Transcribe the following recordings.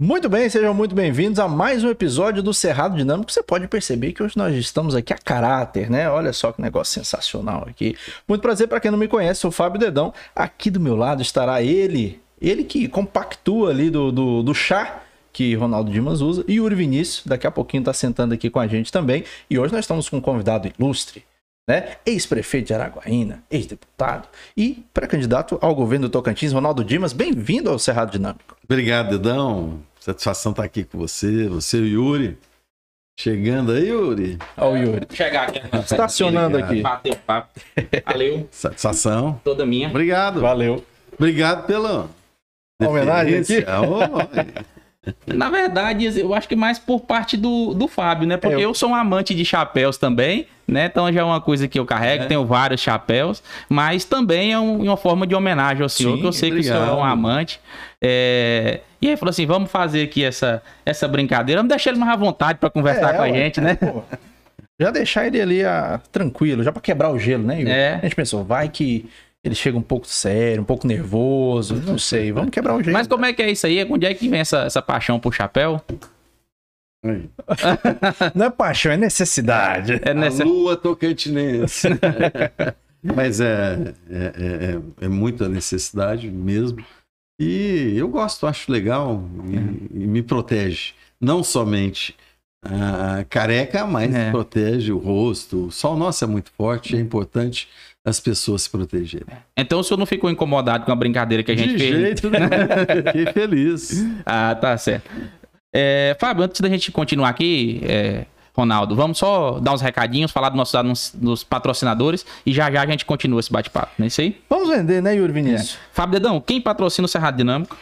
Muito bem, sejam muito bem-vindos a mais um episódio do Cerrado Dinâmico. Você pode perceber que hoje nós estamos aqui a caráter, né? Olha só que negócio sensacional aqui. Muito prazer para quem não me conhece, sou o Fábio Dedão. Aqui do meu lado estará ele, ele que compactua ali do, do, do chá que Ronaldo Dimas usa, e Yuri Vinícius, daqui a pouquinho está sentando aqui com a gente também. E hoje nós estamos com um convidado ilustre, né? Ex-prefeito de Araguaína, ex-deputado e pré-candidato ao governo do Tocantins, Ronaldo Dimas. Bem-vindo ao Cerrado Dinâmico. Obrigado, Dedão. Satisfação estar aqui com você, você e o Yuri. Chegando aí, Yuri. Olha o Yuri. chegar aqui. Estacionando aqui. Bater o papo. Valeu. Satisfação. Toda minha. Obrigado. Valeu. Obrigado pela homenagem aqui? Oh, Na verdade, eu acho que mais por parte do, do Fábio, né? Porque É, eu- eu sou um amante de chapéus também, né? Então já é uma coisa que eu carrego, É. tenho vários chapéus, mas também é um- uma forma de homenagem ao senhor, Sim, que eu sei que o senhor é um obrigado. amante. É, E aí falou assim: vamos fazer aqui essa, essa brincadeira, vamos deixar ele mais à vontade para conversar É, com a gente, né? pô. Já deixar ele ali ah, tranquilo, já pra quebrar o gelo, né? É. A gente pensou, vai que ele chega um pouco sério, um pouco nervoso, não sei, vamos quebrar o gelo. Mas como é que é isso aí? Onde é que vem essa, essa paixão por chapéu? aí. Não é paixão, é necessidade. É A nessa... lua tocantinense. Mas é, é, é- é- é muita necessidade mesmo. E eu gosto, acho legal e, e me protege. Não somente a careca, mas É. protege o rosto. O sol nosso é muito forte, é importante as pessoas se protegerem. Então o senhor não ficou incomodado com a brincadeira que a gente De fez? jeito nenhum. Fiquei feliz. Ah, tá certo. É, Fábio, antes da gente continuar aqui, é, Ronaldo, vamos só dar uns recadinhos, falar dos nossos anúncios- dos patrocinadores e já já a gente continua esse bate-papo, não é isso aí? Vamos vender, né, Yuri Vinícius? Fábio Dedão, quem patrocina o Cerrado Dinâmico?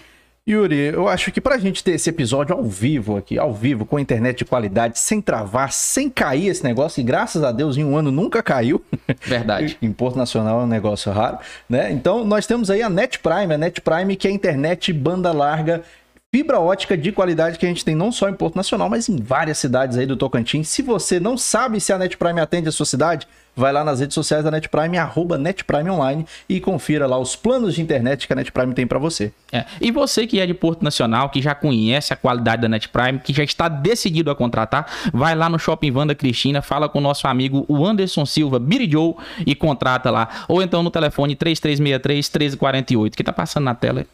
Yuri, eu acho que pra gente ter esse episódio ao vivo aqui, ao vivo, com internet de qualidade, sem travar, sem cair esse negócio, e graças a Deus em um ano nunca caiu. Verdade. Em Porto Nacional é um negócio raro, né? Então nós temos aí a Net Prime, a Net Prime que é a internet banda larga, fibra ótica de qualidade que a gente tem não só em Porto Nacional, mas em várias cidades aí do Tocantins. Se você não sabe se a Net Prime atende a sua cidade, vai lá nas redes sociais da Net Prime, arroba Net Prime Online e confira lá os planos de internet que a Net Prime tem pra você. É, E você que é de Porto Nacional, que já conhece a qualidade da Net Prime, que já está decidido a contratar, vai lá no Shopping Vanda Cristina, fala com o nosso amigo o Anderson Silva, Biri Joe, e contrata lá. Ou então no telefone 3363-1348, que tá passando na tela.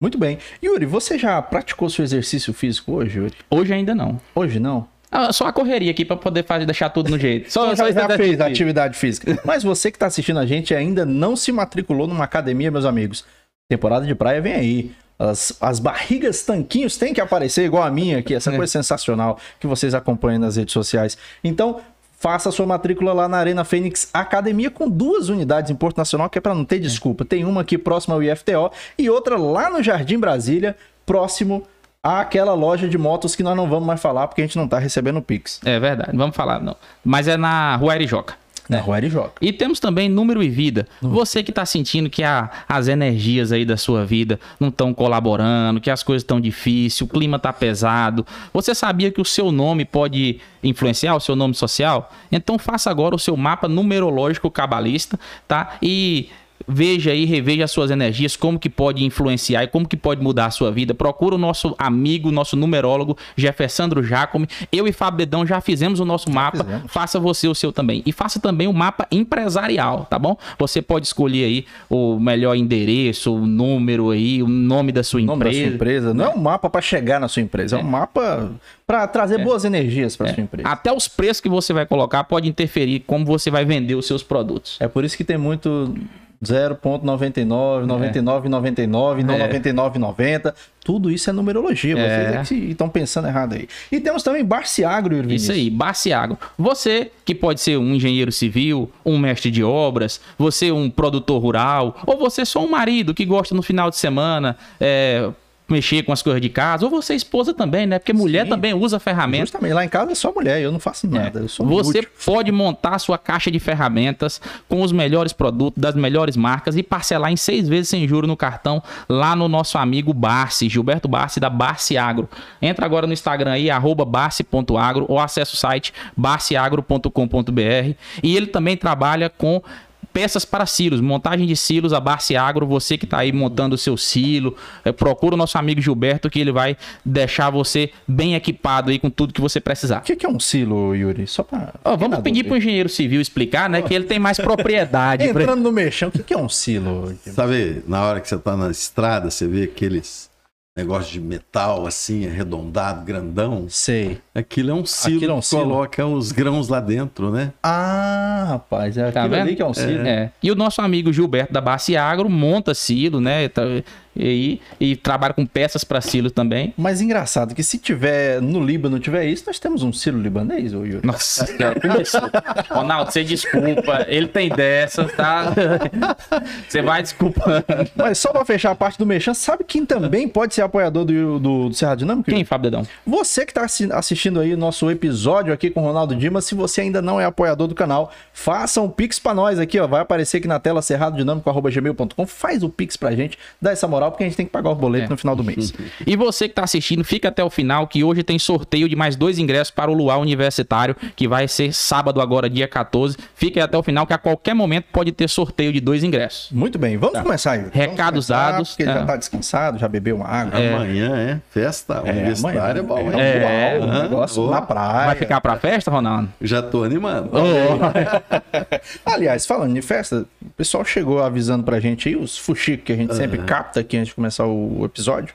Muito bem. Yuri, você já praticou seu exercício físico hoje, Yuri? Hoje ainda não. Hoje não? Ah, Só a correria aqui pra poder fazer, deixar tudo no jeito. Só, só já, já fez a atividade física. Mas você que está assistindo a gente ainda não se matriculou numa academia, meus amigos. Temporada de praia vem aí. As, as barrigas tanquinhos têm que aparecer igual a minha aqui, essa coisa sensacional que vocês acompanham nas redes sociais. Então, faça a sua matrícula lá na Arena Fênix Academia com duas unidades em Porto Nacional, que é para não ter desculpa. Tem uma aqui próxima ao IFTO e outra lá no Jardim Brasília, próximo àquela loja de motos que nós não vamos mais falar porque a gente não tá recebendo Pix. É verdade, vamos falar não. Mas é na Rua Erijoca. Na Rua Erijoca. E temos também número e vida. Você que está sentindo que a- as energias aí da sua vida não estão colaborando, que as coisas estão difíceis, o clima está pesado. Você sabia que o seu nome pode influenciar o seu nome social? Então faça agora o seu mapa numerológico cabalista, tá? E veja aí, reveja as suas energias, como que pode influenciar e como que pode mudar a sua vida. Procura o nosso amigo, nosso numerólogo, Jeffersandro Jacome. Eu e Fábio Dedão já fizemos o nosso mapa. fizemos. Faça você o seu também. E faça também o mapa empresarial, tá bom? Você pode escolher aí o melhor endereço, o número aí, o nome da sua O nome da empresa. sua empresa. Não é um mapa para chegar na sua empresa, é, um mapa para trazer boas energias para sua empresa. Até os preços que você vai colocar pode interferir como você vai vender os seus produtos. É por isso que tem muito 0.99, 99,99, não 99,90. Tudo isso é numerologia. Vocês É. é que estão pensando errado aí. E temos também Barciagro, Yuri Isso aí, Baciago. Você que pode ser um engenheiro civil, um mestre de obras, você um produtor rural, ou você só um marido que gosta no final de semana é, mexer com as coisas de casa, ou você é esposa também, né? Porque mulher Sim. também usa ferramentas. Justamente, lá em casa é só mulher, eu não faço nada. Eu sou Você pode montar a sua caixa de ferramentas com os melhores produtos das melhores marcas e parcelar em seis vezes sem juro no cartão lá no nosso amigo Barsi, Gilberto Barsi da Barsi Agro. Entra agora no Instagram aí, arroba barsi.agro ou acessa o site barciagro.com.br e ele também trabalha com peças para silos, montagem de silos, a Barce Agro, você que está aí montando o seu silo, é, procura o nosso amigo Gilberto que ele vai deixar você bem equipado aí com tudo que você precisar. O que, que é um silo, Yuri? Só pra. Ó, vamos pedir para o engenheiro civil explicar, né? Que ele tem mais propriedade. pra- Entrando no mexão, o que, que é um silo? Sabe, na hora que você tá na estrada, você vê aqueles negócios de metal assim, arredondado, grandão. Sei. Aquilo é um silo Aquilo é um que silo. coloca os grãos lá dentro, né? Ah, rapaz, é Tá aquilo vendo? ali que é um silo. É. E o nosso amigo Gilberto da Barce Agro monta silo, né? Tá- E, e trabalha com peças para silo também. Mas engraçado que se tiver no Líbano tiver isso, nós temos um silo libanês, ô Yuri. Nossa, cara, começou. Ronaldo, você desculpa. Ele tem dessa, tá? Você vai desculpando. Mas só pra fechar a parte do mexão, sabe quem também pode ser apoiador do, do, do Serra Dinâmica? Quem, Fábio Dedão? Você que está assistindo aí o nosso episódio aqui com o Ronaldo Dimas, se você ainda não é apoiador do canal, faça um pix pra nós aqui, ó. Vai aparecer aqui na tela cerradodinâmico.gmail.com. Faz o pix pra gente, dá essa moral, porque a gente tem que pagar o boleto É. no final do mês. E você que tá assistindo, fica até o final, que hoje tem sorteio de mais dois ingressos para o Luau Universitário, que vai ser sábado agora, dia 14. Fica aí até o final, que a qualquer momento pode ter sorteio de dois ingressos. Muito bem, vamos começar, Yuri. Vamos Tá. Recados começar, dados. Porque ele É. já tá descansado, já bebeu uma água. Amanhã é festa universitária, é bom? É. Uau, um negócio Boa. na praia. Vai ficar pra festa, Ronaldo? Já tô animado. Aliás, falando de festa, o pessoal chegou avisando pra gente aí, os fuxicos que a gente sempre capta aqui antes de começar o episódio.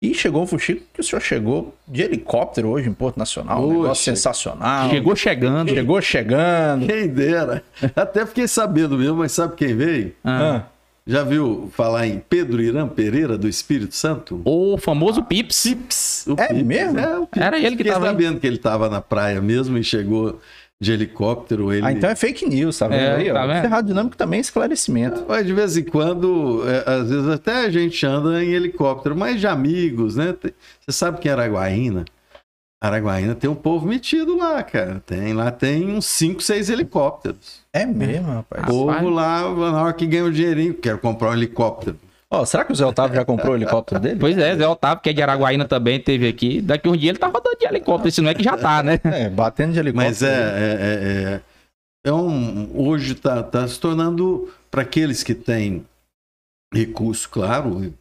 E chegou um fuxico que o senhor chegou de helicóptero hoje em Porto Nacional. Um negócio sensacional. Chegou chegando. Chegou chegando. Quem dera. Até fiquei sabendo mesmo, mas sabe quem veio? Ah. Ah, Já viu falar em Pedro Irã Pereira do Espírito Santo? O famoso Pips. Pips. o É Pips. mesmo? É, o Pips. Era ele que Fiquei tava aí. sabendo que ele estava na praia mesmo e chegou de helicóptero. Ele... Ah, então é fake news, tá vendo É, aí? tá vendo? Cerrado Dinâmico também é esclarecimento. Mas de vez em quando, é, às vezes até a gente anda em helicóptero, mas de amigos, né? Você sabe que em Araguaína, Araguaína tem um povo metido lá, cara. Tem, lá tem uns 5, 6 helicópteros. É mesmo, rapaz. O povo lá, na hora que ganha o dinheirinho, quero comprar um helicóptero. Ó, será que o Zé Otávio já comprou o helicóptero dele? Pois é, Zé Otávio, que é de Araguaína também, teve aqui. Daqui um dia ele tá rodando de helicóptero, se não é que já tá, né? É, batendo de helicóptero. Mas é, é, é, é- é um, hoje está tá se tornando, para aqueles que têm recurso, claro,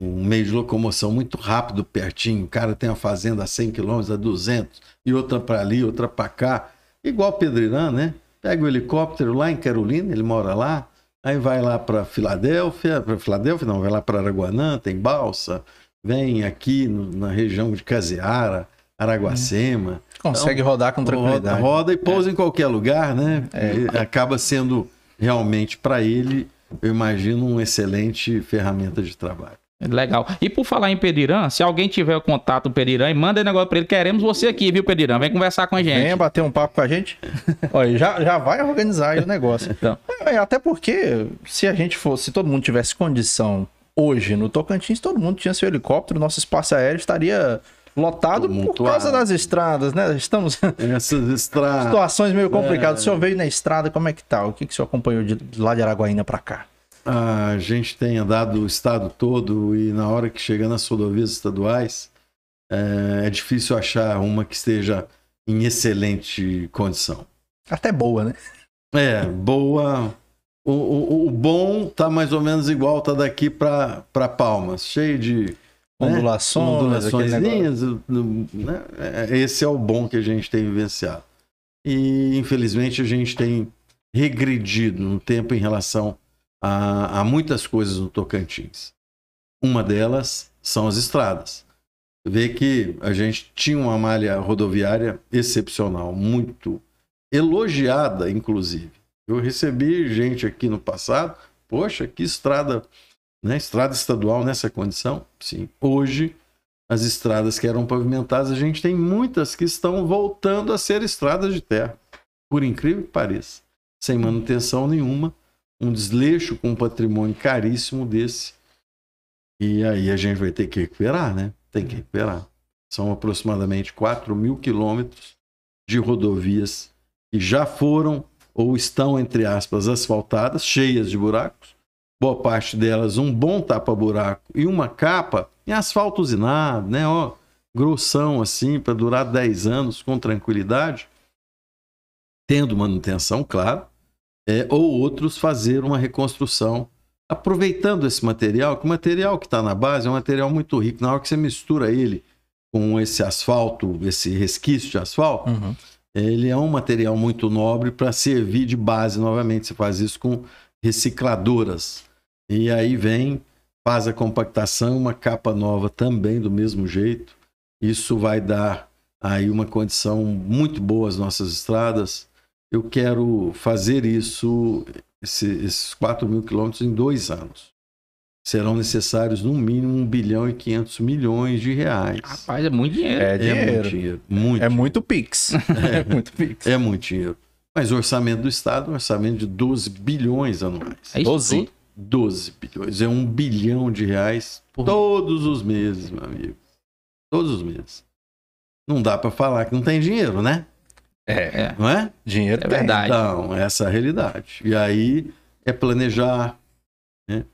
um meio de locomoção muito rápido, pertinho. O cara tem uma fazenda a 100 quilômetros, a 200, e outra para ali, outra para cá. Igual Pedreirã, né? Pega o helicóptero lá em Carolina, ele mora lá, aí vai lá para Filadélfia, para Filadélfia não, vai lá para Araguanã, tem balsa, vem aqui no- na região de Caseara, Araguacema. Consegue rodar com Roda, tranquilidade. roda e pousa em qualquer lugar, né? E acaba sendo realmente para ele, eu imagino, uma excelente ferramenta de trabalho. Legal. E por falar em Pedirã, se alguém tiver o contato do Pedirã e manda negócio pra ele, queremos você aqui, viu, Pedirã? Vem conversar com a gente. Venha bater um papo com a gente. Olha, já, já vai organizar aí o negócio. Então. É, até porque, se a gente fosse, se todo mundo tivesse condição hoje no Tocantins, todo mundo tinha seu helicóptero, nosso espaço aéreo estaria lotado por causa das estradas, né? Estamos em Essas estradas. situações meio complicadas. O senhor veio na estrada, como é que tá? O que, que o senhor acompanhou de, de lá de Araguaína pra cá? A gente tem andado o estado todo e na hora que chega nas rodovias estaduais, é, é difícil achar uma que esteja em excelente condição. Até boa, né? É, boa. O, o, o bom tá mais ou menos igual, tá daqui para Palmas, cheio de né? Ondulações, negócio. ondulaçõezinhas, né? É, Esse é o bom que a gente tem vivenciado. E infelizmente a gente tem regredido no tempo em relação a, a muitas coisas no Tocantins. Uma delas são as estradas. Vê que a gente tinha uma malha rodoviária excepcional, muito elogiada, inclusive. Eu recebi gente aqui no passado, poxa, que estrada, né? Estrada estadual nessa condição? Sim. Hoje, as estradas que eram pavimentadas, a gente tem muitas que estão voltando a ser estradas de terra, por incrível que pareça, sem manutenção nenhuma, um desleixo com um patrimônio caríssimo desse. E aí a gente vai ter que recuperar, né? Tem que recuperar. São aproximadamente 4 mil quilômetros de rodovias que já foram ou estão, entre aspas, asfaltadas, cheias de buracos. Boa parte delas um bom tapa-buraco e uma capa em asfalto usinado, né? Ó, grossão assim, para durar 10 anos com tranquilidade. Tendo manutenção, claro. É, ou outros fazer uma reconstrução aproveitando esse material, que o material que está na base é um material muito rico. Na hora que você mistura ele com esse asfalto, esse resquício de asfalto, Uhum. ele é um material muito nobre para servir de base novamente. Você faz isso com recicladoras. E aí vem, faz a compactação, uma capa nova também do mesmo jeito. Isso vai dar aí uma condição muito boa às nossas estradas. Eu quero fazer isso, esse- esses 4 mil quilômetros, em dois anos. Serão necessários, no mínimo, 1 bilhão e 500 milhões de reais. Rapaz, é muito dinheiro. É É dinheiro. muito dinheiro. Muito É muito Pix. É muito Pix. é muito dinheiro. Mas o orçamento do Estado é um orçamento de 12 bilhões anuais. É isso 12. tudo. 12 bilhões. É um bilhão de reais Por- todos os meses, meu amigo. Todos os meses. Não dá para falar que não tem dinheiro, né? É, É, Não é? dinheiro é tem. verdade. Então, essa é a realidade. E aí é planejar, né?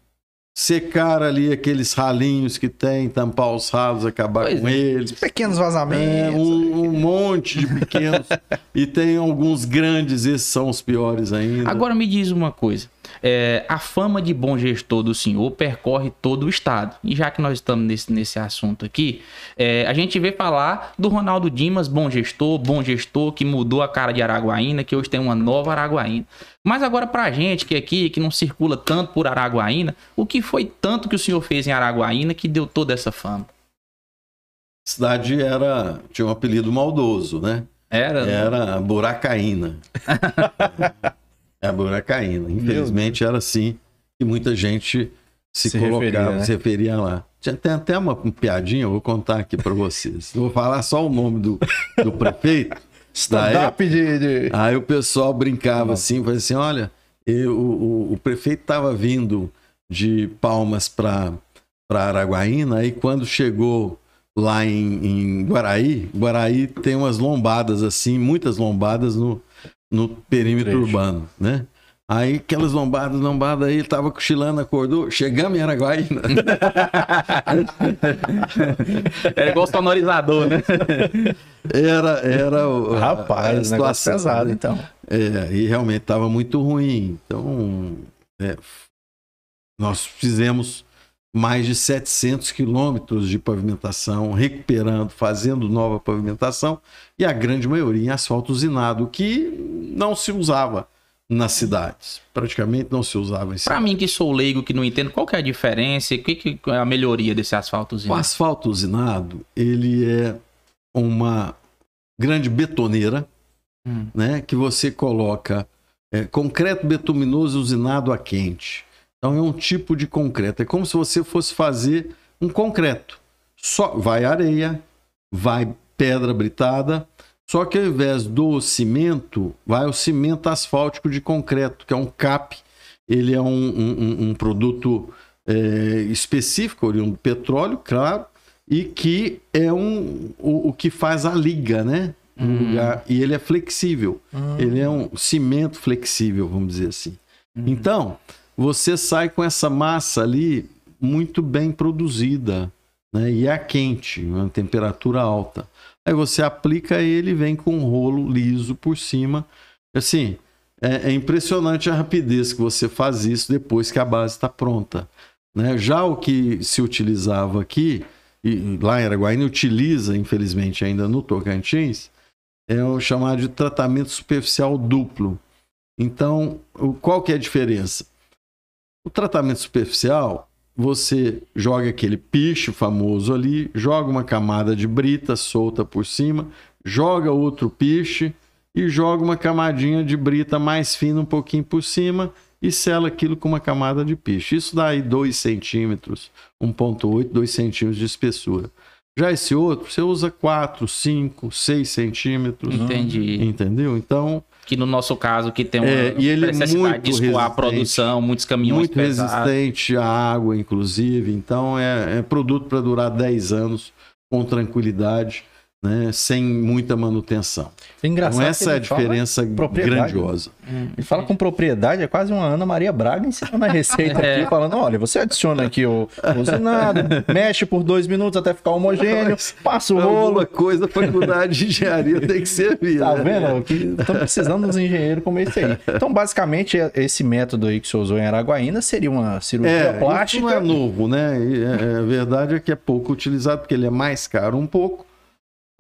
secar ali aqueles ralinhos que tem, tampar os ralos, acabar Pois com é. eles. Pequenos É, vazamentos. um, um monte de pequenos. e tem alguns grandes, esses são os piores ainda. Agora me diz uma coisa. É, a fama de bom gestor do senhor percorre todo o estado. E já que nós estamos nesse, nesse assunto aqui, é, a gente vê falar do Ronaldo Dimas, bom gestor, bom gestor, que mudou a cara de Araguaína, que hoje tem uma nova Araguaína. Mas agora pra gente que aqui, que não circula tanto por Araguaína, o que foi tanto que o senhor fez em Araguaína que deu toda essa fama? A cidade era, tinha um apelido maldoso, né? Era? Era Buracaína. é a Buracaína. Infelizmente era assim que muita gente se, Se colocava, referia, né? se referia lá. Tinha, tem até uma piadinha, eu vou contar aqui para vocês. Eu vou falar só o nome do, do prefeito. Stand-up de, de- Aí o pessoal brincava assim, falava assim, olha, eu- o, o prefeito estava vindo de Palmas para Araguaína, aí quando chegou lá em, em Guaraí, Guaraí tem umas lombadas assim, muitas lombadas no, no perímetro Trecho. urbano, né? Aí aquelas lombadas, lombadas aí, tava cochilando, acordou, chegamos em Araguaína. Era igual sonorizador, né? Era, era o- a- a Rapaz, negócio situação, pesado, né? então. É, e realmente estava muito ruim. Então, é, nós fizemos mais de 700 quilômetros de pavimentação, recuperando, fazendo nova pavimentação, e a grande maioria em asfalto usinado, que não se usava nas cidades. Praticamente não se usava em Pra cidades. mim que sou leigo, que não entendo, qual que é a diferença? O que, que é a melhoria desse asfaltozinho? O asfalto usinado, ele é uma grande betoneira, Hum. né, que você coloca é, concreto betuminoso usinado a quente. Então é um tipo de concreto. É como se você fosse fazer um concreto. Só vai areia, vai pedra britada, só que ao invés do cimento, vai o cimento asfáltico de concreto, que é um CAP. Ele é um, um- um- produto é, específico, oriundo do petróleo, claro, e que é um, o, o que faz a liga, né? Hum. lugar, e ele é flexível. Ele é um cimento flexível, vamos dizer assim. Então, você sai com essa massa ali muito bem produzida, né? E é quente, uma temperatura alta. Aí você aplica ele vem com um rolo liso por cima. Assim, é, é impressionante a rapidez que você faz isso depois que a base está pronta. Né? Já o que se utilizava aqui, e lá em Araguaína utiliza, infelizmente, ainda no Tocantins, é o chamado de tratamento superficial duplo. Então, qual que é a diferença? O tratamento superficial, você joga aquele piche famoso ali, joga uma camada de brita solta por cima, joga outro piche e joga uma camadinha de brita mais fina um pouquinho por cima e sela aquilo com uma camada de piche. Isso dá aí 2 centímetros, 1,8, 2 centímetros de espessura. Já esse outro, você usa 4, 5, 6 centímetros. Entendi. Entendeu? Então, Que no nosso caso, que tem uma É, e ele é necessidade muito de escoar a produção, muitos caminhões muito pesados. resistente à água, inclusive. Então, é, é produto para durar 10 anos com tranquilidade. Né, sem muita manutenção. Engraçado Então essa é a diferença grandiosa. Ele fala com propriedade, é quase uma Ana Maria Braga ensinando a receita É. aqui, falando: olha, você adiciona aqui o usinado, mexe por dois minutos até ficar homogêneo, passa o rolo. Alguma coisa a faculdade de engenharia tem que servir. Tá né? vendo? Estamos precisando dos engenheiros como esse aí. Então, basicamente, esse método aí que você usou em Araguaína seria uma cirurgia É, plástica. isso não é novo, né? E, é, a verdade é que é pouco utilizado, porque ele é mais caro um pouco.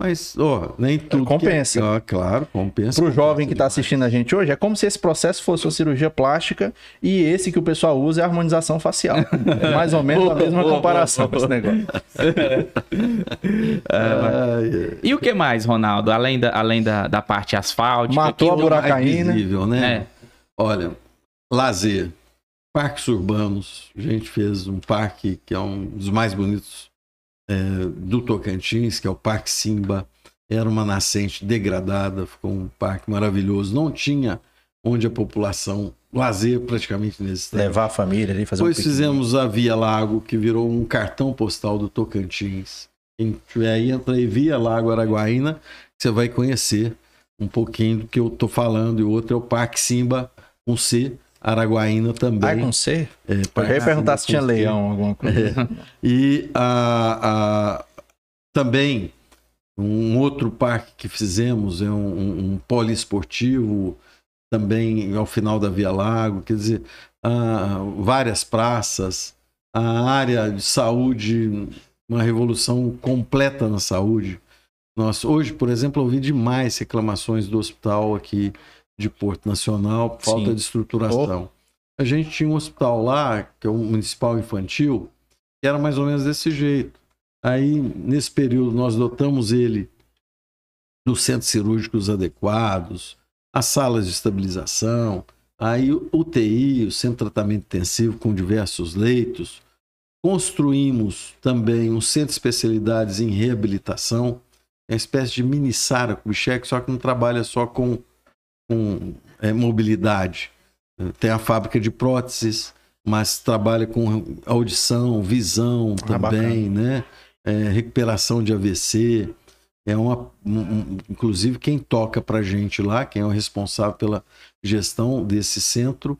Mas, ó, nem tudo. Compensa. Que é, ah, claro, compensa. Para o jovem que está Compensa assistindo a gente hoje, é como se esse processo fosse uma cirurgia plástica e esse que o pessoal usa é a harmonização facial. É mais ou menos a mesma comparação com esse negócio. ai. E o que mais, Ronaldo? Além da, além da, da parte asfáltica. Matou que- a buracaína. Mais visível, né? É. Olha, lazer, parques urbanos. A gente fez um parque que é um dos mais bonitos é, do Tocantins, que é o Parque Simba. Era uma nascente degradada, ficou um parque maravilhoso. Não tinha onde a população lazer praticamente nesse estado. Levar a família ali, fazer Depois um fizemos a Via Lago, que virou um cartão postal do Tocantins. Tiver aí, entra aí Via Lago Araguaína, você vai conhecer um pouquinho do que eu tô falando. E o outro é o Parque Simba, com C, Araguaína também. Ah, com C? É, Eu ia perguntar se tinha leão, alguma coisa. E a, a- também um outro parque que fizemos é um, um, um poliesportivo, também ao final da Via Lago, quer dizer, ah, várias praças, a área de saúde, uma revolução completa na saúde. Nós, hoje, por exemplo, ouvi demais reclamações do hospital aqui de Porto Nacional falta Sim. de estruturação. A gente tinha um hospital lá, que é o Municipal Infantil, que era mais ou menos desse jeito. Aí, nesse período, nós dotamos ele dos centros cirúrgicos adequados, as salas de estabilização, aí o UTI, o Centro de Tratamento Intensivo, com diversos leitos. Construímos também um centro de especialidades em reabilitação, é uma espécie de mini Sara Kubitschek, só que não trabalha só com, com é, mobilidade. Tem a fábrica de próteses, mas trabalha com audição, visão Ah, também, né? É, recuperação de AVC. É uma, um- um- inclusive quem toca para gente lá, quem é o responsável pela gestão desse centro,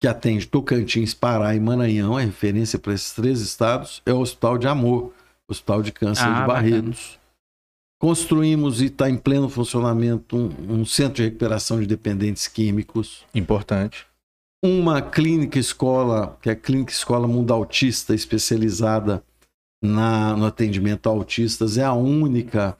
que atende Tocantins, Pará e Maranhão, é referência para esses três estados, é o Hospital de Amor, Hospital de Câncer Ah, de Barretos. Construímos e está em pleno funcionamento um, um centro de recuperação de dependentes químicos Importante. uma clínica escola, que é a Clínica Escola Mundo Autista, especializada na, no atendimento a autistas, é a única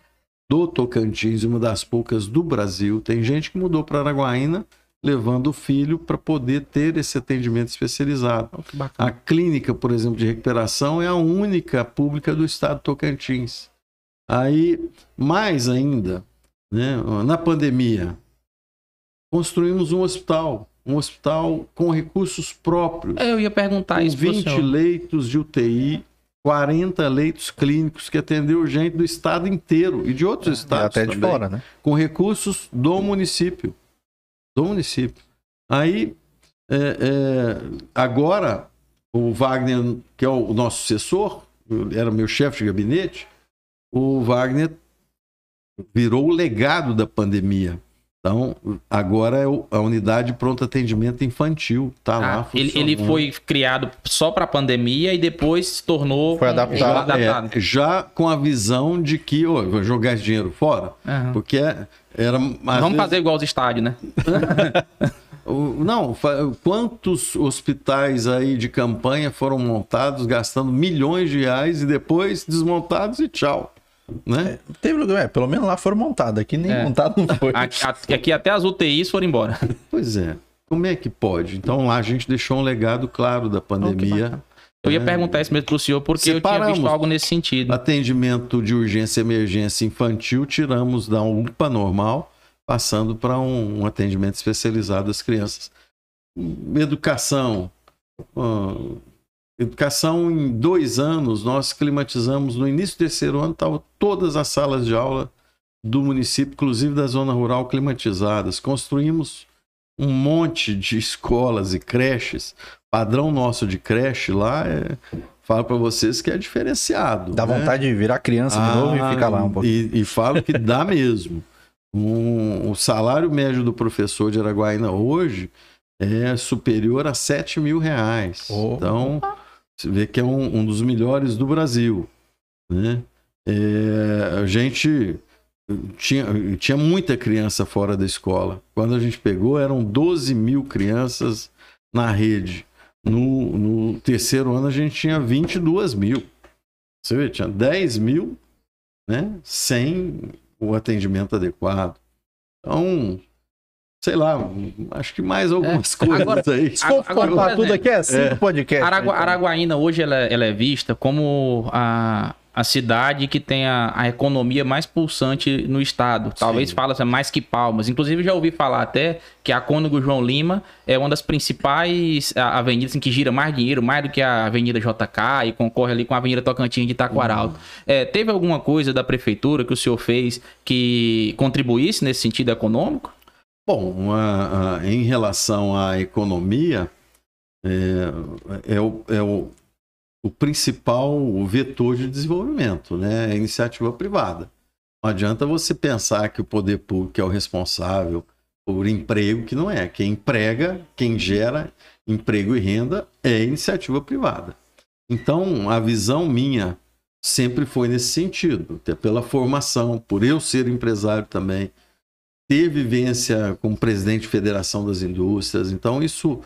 do Tocantins, uma das poucas do Brasil. Tem gente que mudou para Araguaína levando o filho para poder ter esse atendimento especializado. Oh. A clínica, por exemplo, de recuperação é a única pública do estado de Tocantins. Aí, mais ainda, né, na pandemia, construímos um hospital, um hospital com recursos próprios, Eu ia perguntar com isso pro 20 senhor. leitos de UTI, 40 leitos clínicos que atendeu gente do estado inteiro e de outros E estados até de também fora, né? com recursos do município. Do município. Aí, é, é, agora, o Wagner, que é o nosso sucessor, era meu chefe de gabinete, o Wagner virou o legado da pandemia. Então, agora é a unidade de pronto atendimento infantil. Tá lá. Ah, ele, ele funcionando. foi criado só para pandemia e depois se tornou Foi adaptado. já já, adaptado. é, já com a visão de que, ô, vou jogar esse dinheiro fora, Aham. porque era. às Vamos vezes- fazer igual os estádios, né? Não, quantos hospitais aí de campanha foram montados gastando milhões de reais e depois desmontados e tchau. Né? Teve lugar, é, pelo menos lá foram montados. Aqui nem É. montado não foi. Aqui, aqui até as UTIs foram embora. Pois é. Como é que pode? Então lá a gente deixou um legado claro da pandemia. bacana. Eu ia É. perguntar isso mesmo pro senhor, porque eu tinha Separamos. visto algo nesse sentido. Atendimento de urgência e emergência infantil, tiramos da UPA normal, passando para um, um atendimento especializado às crianças. Educação. ah, educação, em dois anos, nós climatizamos, no início do terceiro ano, estavam todas as salas de aula do município, inclusive da zona rural, climatizadas. Construímos um monte de escolas e creches, padrão nosso de creche lá é. Falo para vocês que é diferenciado. Dá né? vontade de virar criança de novo e ficar lá um pouquinho. E, e falo que dá mesmo. Um, o salário médio do professor de Araguaína hoje é superior a 7 mil reais. Oh. Então, você vê que é um, um dos melhores do Brasil. Né? É, a gente tinha, tinha muita criança fora da escola. Quando a gente pegou, eram 12 mil crianças na rede. No, no terceiro ano, a gente tinha 22 mil. Você vê, tinha 10 mil né, sem o atendimento adequado. Então, sei lá, acho que mais algumas É, coisas agora- aí. Se for Agora, contar tudo aqui é cinco é. podcasts. Aragua- né? Araguaína hoje ela, ela é vista como a, a cidade que tem a, a economia mais pulsante no estado. Talvez Sim. fala assim, mais que Palmas. Inclusive já ouvi falar até que a Cônego João Lima é uma das principais a- avenidas em que gira mais dinheiro, mais do que a Avenida JK e concorre ali com a Avenida Tocantins de Itaquaral. É, teve alguma coisa da prefeitura que o senhor fez que contribuísse nesse sentido econômico? Bom, em relação à economia, é, é o, é o, o principal vetor de desenvolvimento, né? É a iniciativa privada. Não adianta você pensar que o poder público é o responsável por emprego, que não é. Quem emprega, quem gera emprego e renda é iniciativa privada. Então, a visão minha sempre foi nesse sentido, até pela formação, por eu ser empresário também, ter vivência como presidente de Federação das Indústrias. Então, isso,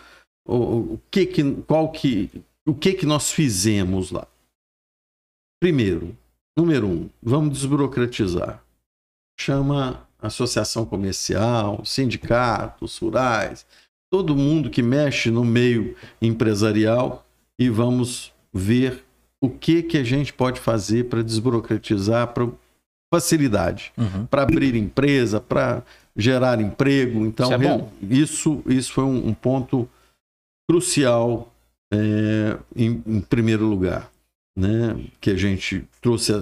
o, o que que, qual que, o que que nós fizemos lá? Primeiro, número um, vamos desburocratizar. Chama associação comercial, sindicatos rurais, todo mundo que mexe no meio empresarial e vamos ver o que que a gente pode fazer para desburocratizar, para facilidade Uhum. para abrir empresa, para gerar emprego. Então, Isso é isso, isso foi um, um ponto crucial é, em, em primeiro lugar, né? Que a gente trouxe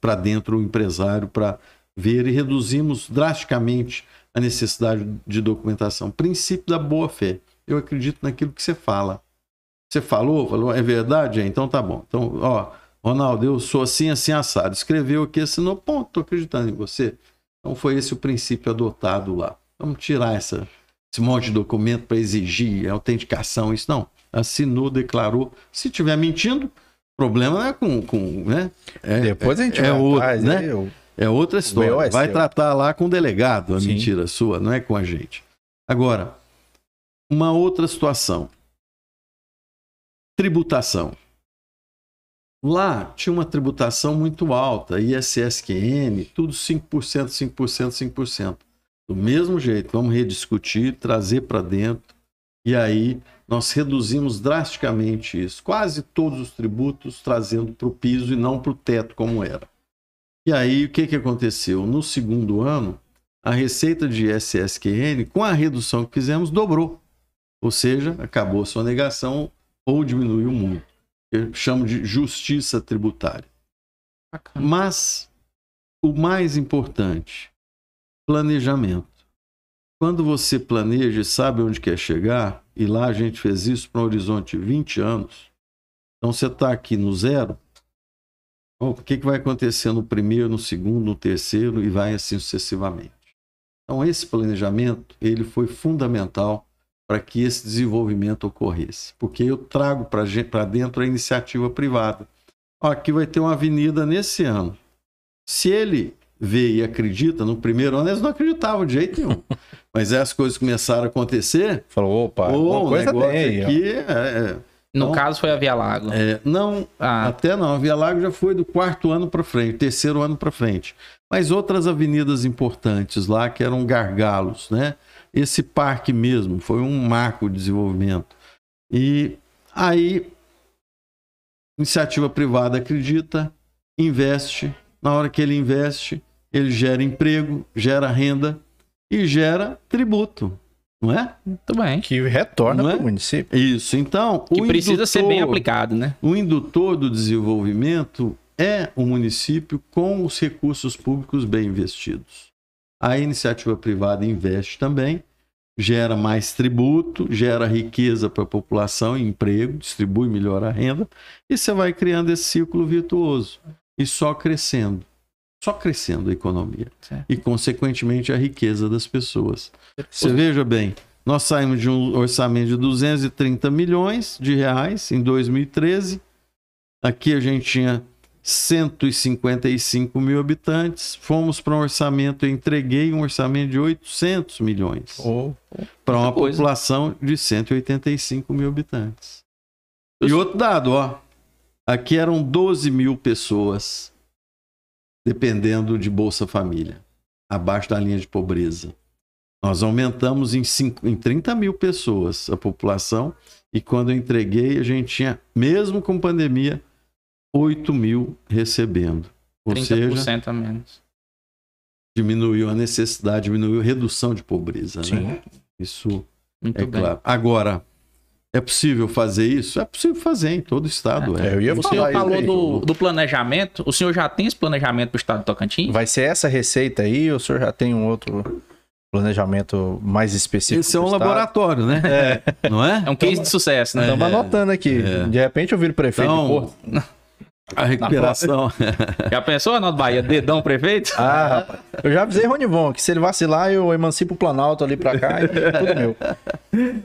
para dentro o empresário para ver e reduzimos drasticamente a necessidade de documentação. Princípio da boa fé. Eu acredito naquilo que você fala. Você falou, falou, é verdade? É, Então tá bom. Então, ó, Ronaldo, eu sou assim, assim, assado. Escreveu aqui, assinou, ponto, tô acreditando em você. Então foi esse o princípio adotado lá. Vamos tirar essa, esse monte de documento para exigir autenticação, isso não. Assinou, declarou. Se tiver mentindo, problema não é com. com né? É, Depois a gente é vai outro, atrás, né? aí eu- é outra história. É Vai seu. tratar lá com o delegado a Sim. mentira sua, não é com a gente. Agora, uma outra situação. Tributação. Lá tinha uma tributação muito alta, ISSQN, tudo 5%, 5%, 5%. Do mesmo jeito, vamos rediscutir, trazer para dentro, e aí nós reduzimos drasticamente isso. Quase todos os tributos trazendo para o piso e não para o teto, como era. E aí, o que, que aconteceu? No segundo ano, a receita de SSQN, com a redução que fizemos, dobrou. Ou seja, acabou a sonegação ou diminuiu muito. Eu chamo de justiça tributária. Bacana. Mas o mais importante, planejamento. Quando você planeja e sabe onde quer chegar, e lá a gente fez isso para um horizonte de 20 anos, então você está aqui no zero, Bom, o que, que vai acontecer no primeiro, no segundo, no terceiro e vai assim sucessivamente. Então esse planejamento ele foi fundamental para que esse desenvolvimento ocorresse, porque eu trago para dentro a iniciativa privada. Ó, aqui vai ter uma avenida nesse ano. Se ele vê e acredita, no primeiro ano eles não acreditavam de jeito nenhum. Mas aí as coisas começaram a acontecer. Falou, opa, Pô, alguma o coisa negócio tem. aqui é, No Então- caso foi a Via Lago. é, não, Ah, até não. A Via Lago já foi do quarto ano para frente, terceiro ano para frente. Mas outras avenidas importantes lá que eram gargalos, né? Esse parque mesmo foi um marco de desenvolvimento. E aí, iniciativa privada acredita, investe. Na hora que ele investe, ele gera emprego, gera renda e gera tributo, não é? muito bem. Que retorna é? para o município. Isso. Então, Que o precisa ser bem indutor- aplicado, né? o indutor do desenvolvimento é o município com os recursos públicos bem investidos. A iniciativa privada investe também, gera mais tributo, gera riqueza para a população, emprego, distribui melhor a renda, e você vai criando esse círculo virtuoso e só crescendo, só crescendo a economia Certo. e consequentemente a riqueza das pessoas. Você veja bem, nós saímos de um orçamento de 230 milhões de reais em 2013. Aqui a gente tinha 155 mil habitantes. Fomos para um orçamento, eu entreguei um orçamento de 800 milhões Ô, para uma coisa. população de 185 mil habitantes. E outro dado, ó. Aqui eram 12 mil pessoas dependendo de Bolsa Família, abaixo da linha de pobreza. Nós aumentamos em, cinco, em 30 mil pessoas a população e quando eu entreguei, a gente tinha, mesmo com pandemia, 8 mil recebendo. Ou 30% seja, a menos. diminuiu a necessidade, diminuiu a redução de pobreza. sim. Né? Isso Muito é bem. claro. Agora, é possível fazer isso? É possível fazer em todo estado. É. É, eu ia O falar senhor isso falou aí. do, do planejamento. O senhor já tem esse planejamento para o estado do Tocantins? Vai ser essa receita aí ou o senhor já tem um outro planejamento mais específico? Esse é um laboratório, né? Não é? É um case de sucesso, né? Estamos anotando aqui. É. De repente eu viro prefeito Então. A recuperação. Já pensou, Arnaldo Bahia? Dedão prefeito? Ah, rapaz. Eu já avisei Ronivon que se ele vacilar, eu emancipo o Planalto ali pra cá e tudo meu.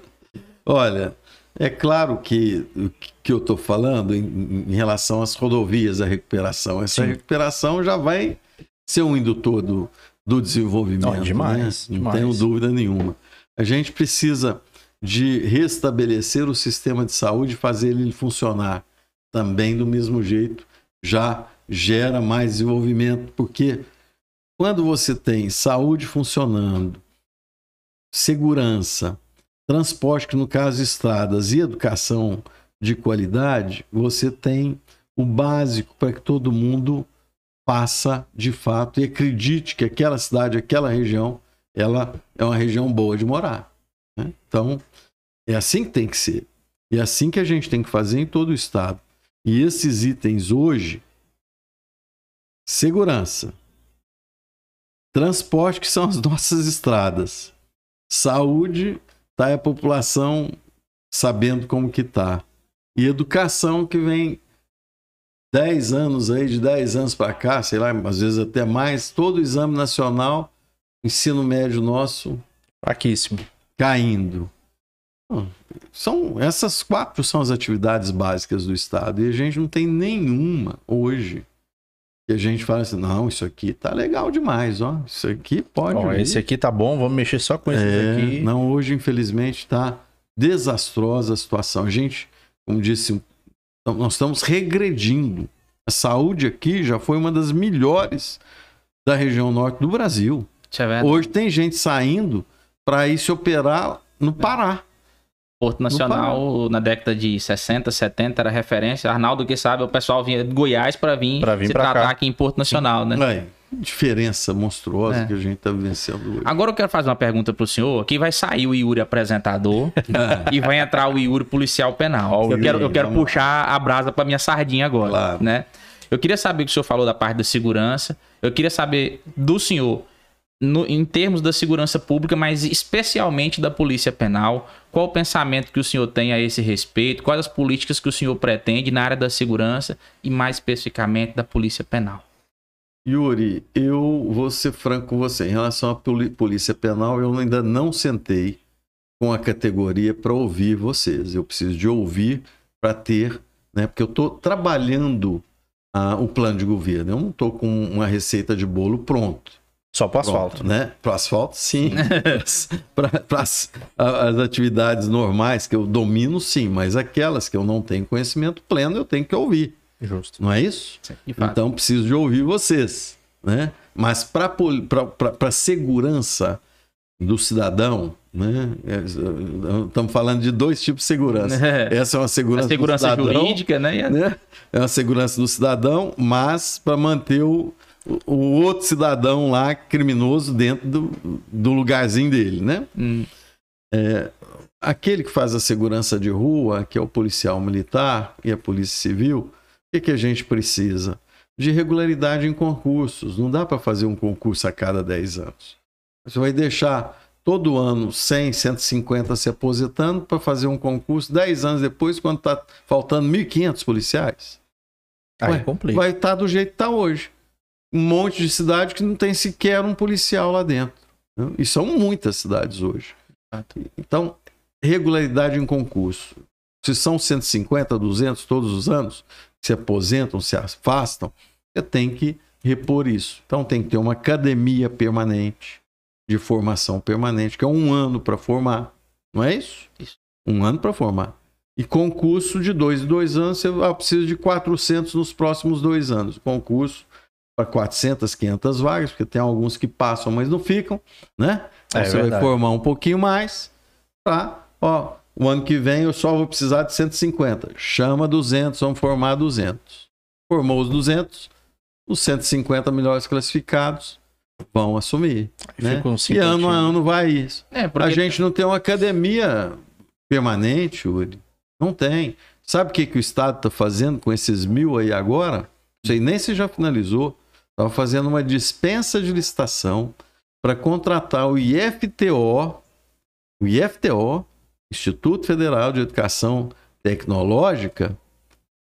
Olha, é claro que o que eu estou falando em, em relação às rodovias, a recuperação, essa Sim. recuperação já vai ser um indutor do, do desenvolvimento. Não, demais, né? Não demais. tenho dúvida nenhuma. A gente precisa de restabelecer o sistema de saúde e fazer ele funcionar também do mesmo jeito, já gera mais desenvolvimento, porque quando você tem saúde funcionando, segurança, transporte, que no caso estradas, e educação de qualidade, você tem o básico para que todo mundo faça de fato e acredite que aquela cidade, aquela região, ela é uma região boa de morar. né? Então, é assim que tem que ser. E é assim que a gente tem que fazer em todo o estado. E esses itens hoje, segurança, transporte, que são as nossas estradas, saúde, tá a população sabendo como que tá. E educação que vem 10 anos aí, de 10 anos para cá, sei lá, às vezes até mais, todo o exame nacional, ensino médio nosso Fraquíssimo. caindo. São essas quatro são as atividades básicas do Estado e a gente não tem nenhuma hoje que a gente fala assim, não, isso aqui tá legal demais, ó, isso aqui pode. Ó, vir." esse aqui tá bom, vamos mexer só com esse É, aqui. Não, hoje, infelizmente, está desastrosa a situação. A gente, como disse, nós estamos regredindo. A saúde aqui já foi uma das melhores da região norte do Brasil. É. Hoje tem gente saindo para ir se operar no Pará. Porto Nacional, na década de 60, 70, era referência. Arnaldo, que sabe, o pessoal vinha de Goiás para vir, Pra vir se pra tratar cá. aqui em Porto Nacional, né? Aí, diferença monstruosa É. que a gente está vivenciando hoje. Agora eu quero fazer uma pergunta pro senhor. Aqui vai sair o Yuri apresentador e vai entrar o Yuri policial penal. O eu quero, eu quero puxar a brasa pra minha sardinha agora, Claro. né? Eu queria saber o que o senhor falou da parte da segurança. Eu queria saber do senhor, no- em termos da segurança pública, mas especialmente da polícia penal, qual o pensamento que o senhor tem a esse respeito? Quais as políticas que o senhor pretende na área da segurança e mais especificamente da polícia penal? Yuri, eu vou ser franco com você. Em relação à polícia penal, eu ainda não sentei com a categoria para ouvir vocês. Eu preciso de ouvir para ter, né? Porque eu estou trabalhando ah, o plano de governo. Eu não estou com uma receita de bolo pronto. Só Pronto, asfalto. né? Para asfalto, sim. Para as, as atividades normais que eu domino, sim. Mas aquelas que eu não tenho conhecimento pleno, eu tenho que ouvir. Justo. Não é isso? Fato. Então preciso de ouvir vocês, né? Mas para a segurança do cidadão, né? é, Estamos falando de dois tipos de segurança. É. Essa é uma a segurança, segurança do cidadão, jurídica, né? Né? É uma segurança do cidadão, mas para manter o, o outro cidadão lá criminoso dentro do, do lugarzinho dele, né? Hum. aquele que faz a segurança de rua, que é o policial militar e a polícia civil, o que, que a gente precisa? De regularidade em concursos. Não dá para fazer um concurso a cada 10 anos. Você vai deixar todo ano 100, 150 se aposentando para fazer um concurso 10 anos depois, quando está faltando 1.500 policiais. Aí Ué, complica. vai estar do jeito que está hoje. Um monte de cidade que não tem sequer um policial lá dentro. né? E são muitas cidades hoje. Então, regularidade em concurso. Se são 150, 200 todos os anos, se aposentam, se afastam, você tem que repor isso. Então, tem que ter uma academia permanente, de formação permanente, que é um ano para formar. Não é isso? Isso. Um ano para formar. E concurso de dois em dois anos, você ah, precisa de 400 nos próximos dois anos. Concurso para 400, 500 vagas, porque tem alguns que passam, mas não ficam, né? Então É você vai verdade. formar um pouquinho mais, tá? Ó, o ano que vem eu só vou precisar de 150. Chama 200, vamos formar 200. Formou os 200, os 150 melhores classificados vão assumir, né? Um E ano a ano vai isso. É, A porque gente não tem uma academia permanente, Uri. Não tem. Sabe o que, que o Estado está fazendo com esses mil aí agora? Não sei nem se já finalizou. Estava fazendo uma dispensa de licitação para contratar o IFTO, o IFTO, Instituto Federal de Educação Tecnológica,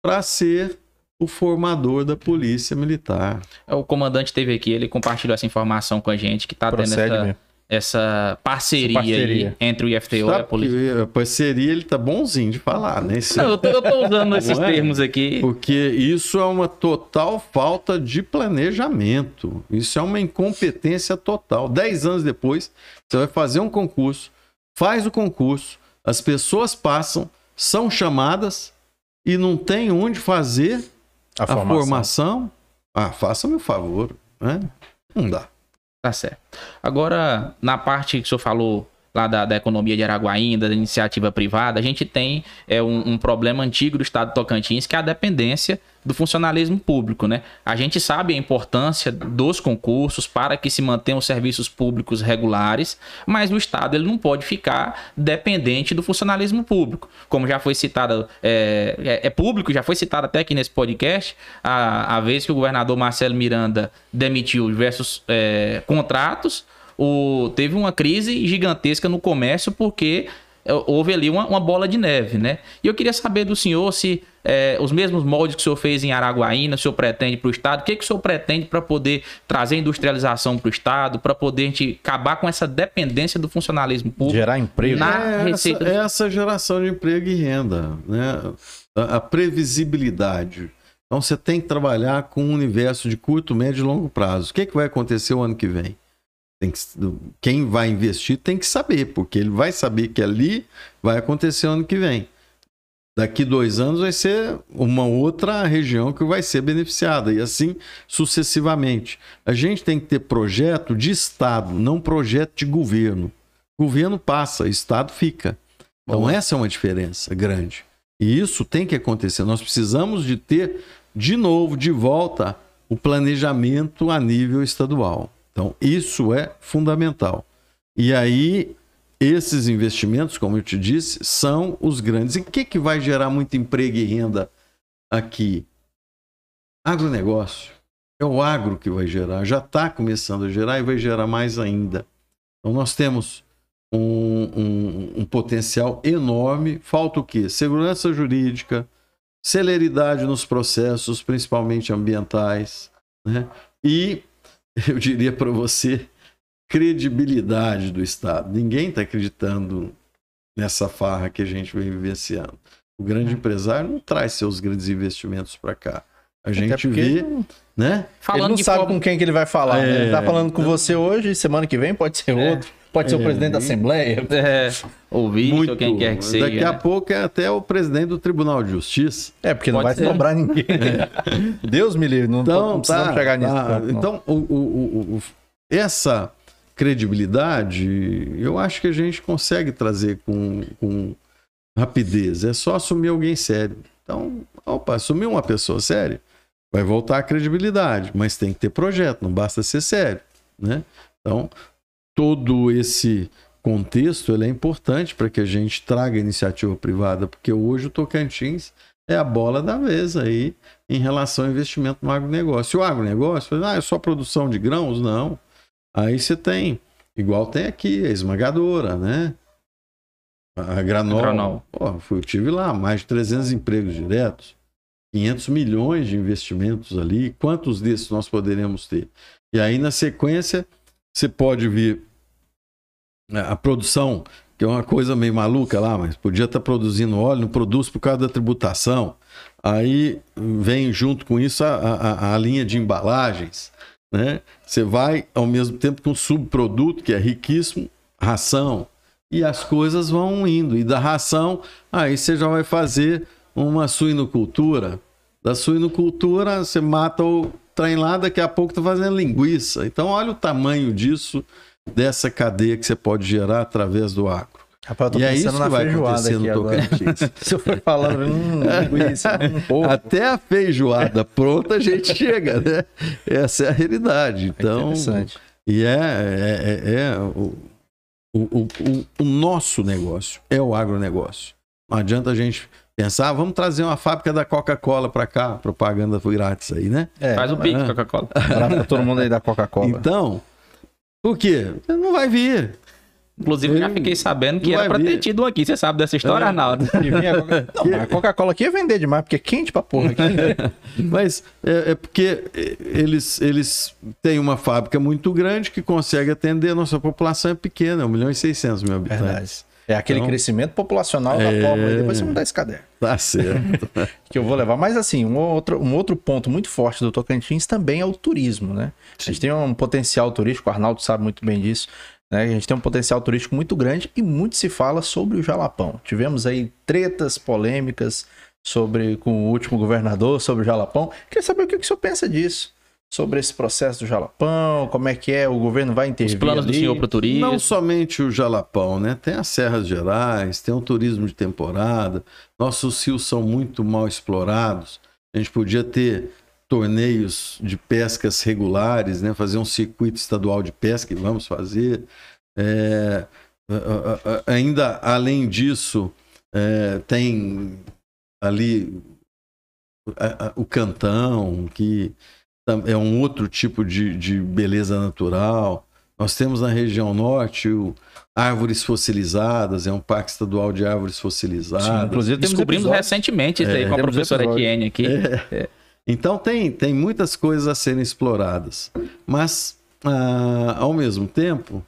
para ser o formador da Polícia Militar. o comandante teve aqui, ele compartilhou essa informação com a gente, que tá tendo essa, mesmo. Essa parceria, Essa parceria. aí entre o IFTO e a polícia. parceria ele tá bonzinho de falar, né? Esse- Não, eu, tô, eu tô usando esses é? termos aqui. Porque isso é uma total falta de planejamento. Isso é uma incompetência total. Dez anos depois, você vai fazer um concurso, faz o concurso, as pessoas passam, são chamadas e não tem onde fazer A a formação. formação. Ah, faça-me o favor, né? Não dá. Tá certo. Agora, na parte que o senhor falou lá da, da economia de Araguaína, da iniciativa privada, a gente tem é, um, um problema antigo do estado de Tocantins, que é a dependência do funcionalismo público, né? A gente sabe a importância dos concursos para que se mantenham os serviços públicos regulares, mas o estado ele não pode ficar dependente do funcionalismo público. Como já foi citado, é, é- é público, já foi citado até aqui nesse podcast, a, a vez que o governador Marcelo Miranda demitiu diversos é, contratos, o, teve uma crise gigantesca no comércio porque é, houve ali uma, uma bola de neve, né? E eu queria saber do senhor se é, os mesmos moldes que o senhor fez em Araguaína, o senhor pretende para o Estado, o que, que o senhor pretende para poder trazer industrialização para o Estado, para poder a gente acabar com essa dependência do funcionalismo público? Gerar emprego. Na é receita- essa, essa geração de emprego e renda, né? A, a previsibilidade. Então você tem que trabalhar com um universo de curto, médio e longo prazo. O que, que vai acontecer o ano que vem? Tem que- quem vai investir tem que saber, porque ele vai saber que ali vai acontecer o ano que vem. Daqui dois anos vai ser uma outra região que vai ser beneficiada, e assim sucessivamente. A gente tem que ter projeto de Estado, não projeto de governo. Governo passa, Estado fica. Então, essa é uma diferença grande. E isso tem que acontecer. Nós precisamos de ter, de novo, de volta, o planejamento a nível estadual. Então, isso é fundamental. E aí, esses investimentos, como eu te disse, são os grandes. E o que, que vai gerar muito emprego e renda aqui? Agronegócio. É o agro que vai gerar. Já está começando a gerar e vai gerar mais ainda. Então, nós temos um, um- um potencial enorme. Falta o quê? Segurança jurídica, celeridade nos processos, principalmente ambientais, né? E eu diria para você, credibilidade do Estado. Ninguém está acreditando nessa farra que a gente vem vivenciando. O grande empresário não traz seus grandes investimentos para cá. A gente porque vê, ele né? Falando não de sabe forma- com quem que ele vai falar. né? Ele tá É, falando com então- você hoje, e semana que vem pode ser outro. Pode ser o É, presidente da Assembleia. É, ouvir, ou quem quer que seja. Daqui a né? pouco é até o presidente do Tribunal de Justiça. É, porque não Pode vai ser. sobrar ninguém. Deus me livre, não, Então, não precisamos tá, chegar nisso. tá. Então, o- o- o- o- essa credibilidade, eu acho que a gente consegue trazer com, com rapidez. É só assumir alguém sério. Então, opa, assumir uma pessoa séria, vai voltar a credibilidade, mas tem que ter projeto, não basta ser sério, né? Então, todo esse contexto ele é importante para que a gente traga iniciativa privada, porque hoje o Tocantins é a bola da vez aí em relação ao investimento no agronegócio. O agronegócio, ah, é só produção de grãos? Não. Aí você tem Igual tem aqui, a esmagadora, né? A Granol. Granol. Pô, eu tive lá, mais de 300 empregos diretos, 500 milhões de investimentos ali. Quantos desses nós poderemos ter? E aí, na sequência, você pode vir a a produção, que é uma coisa meio maluca lá, mas podia estar produzindo óleo, não produz por causa da tributação. Aí vem junto com isso a, a- a linha de embalagens. Né? Você vai, ao mesmo tempo, com um subproduto que é riquíssimo, ração. E as coisas vão indo. E da ração, aí você já vai fazer uma suinocultura. Da suinocultura, você mata o trem lá, daqui a pouco tá fazendo linguiça. Então, olha o tamanho disso, dessa cadeia que você pode gerar através do agro. Rapaz, eu tô E é pensando isso na que vai feijoada acontecer no. Tocantins. Se eu for falando, hum, linguiça, um pouco. Até a feijoada pronta a gente chega, né? Essa é a realidade. Então, Interessante. e é, é, é- é o, o, o, o- o nosso negócio, é o agronegócio. Não adianta a gente pensar, "Ah, vamos trazer uma fábrica da Coca-Cola para cá, propaganda grátis aí, né? É, Faz o pique, Ah. Coca-Cola. pra todo mundo aí da Coca-Cola. Então, por quê? Não vai vir. Inclusive, eu já fiquei sabendo que era pra ter tido um aqui. Você sabe dessa história, É. Arnaldo? A Coca-Cola aqui ia vender demais, porque é quente pra porra aqui. Mas é, é porque eles, eles têm uma fábrica muito grande que consegue atender, a nossa população é pequena, 1 milhão e 600 mil habitantes. Verdade. É aquele Então- crescimento populacional da É. forma. aí Depois você me dá esse caderno. Tá certo. que eu vou levar. Mas assim, um outro, um outro ponto muito forte do Tocantins também é o turismo, né? A gente tem um potencial turístico, o Arnaldo sabe muito bem disso. Né? A gente tem um potencial turístico muito grande e muito se fala sobre o Jalapão. Tivemos aí tretas polêmicas sobre com o último governador sobre o Jalapão. Queria saber o que, que o senhor pensa disso. Sobre esse processo do Jalapão, como é que é, o governo vai intervir Os planos do ali? senhor pro turismo. Não somente o Jalapão, né? Tem as Serras Gerais, tem o turismo de temporada. Nossos rios são muito mal explorados. A gente podia ter torneios de pescas regulares, né? Fazer um circuito estadual de pesca, e vamos fazer. É, ainda além disso, é, tem ali o cantão, que é um outro tipo de, de beleza natural. Nós temos na região norte o Árvores Fossilizadas, é um parque estadual de árvores Sim, fossilizadas. inclusive temos Descobrimos episódios- recentemente isso aí É, com a professora episódio. Etienne aqui. É. Então tem, tem muitas coisas a serem exploradas. Mas, ah, ao mesmo tempo,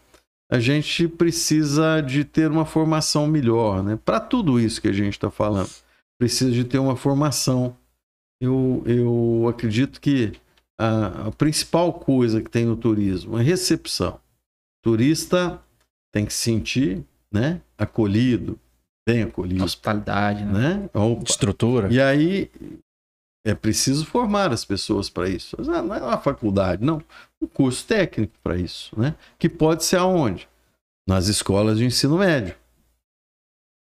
a gente precisa de ter uma formação melhor. Né? Para tudo isso que a gente está falando, precisa de ter uma formação. Eu, eu acredito que a, a principal coisa que tem no turismo é recepção. O turista tem que se sentir né, acolhido, bem acolhido. Hospitalidade, né? Né? Opa, Estrutura. e aí é preciso formar as pessoas para isso. Ah, Não é uma faculdade, não. Um curso técnico para isso, né? Que pode ser aonde? Nas escolas de ensino médio.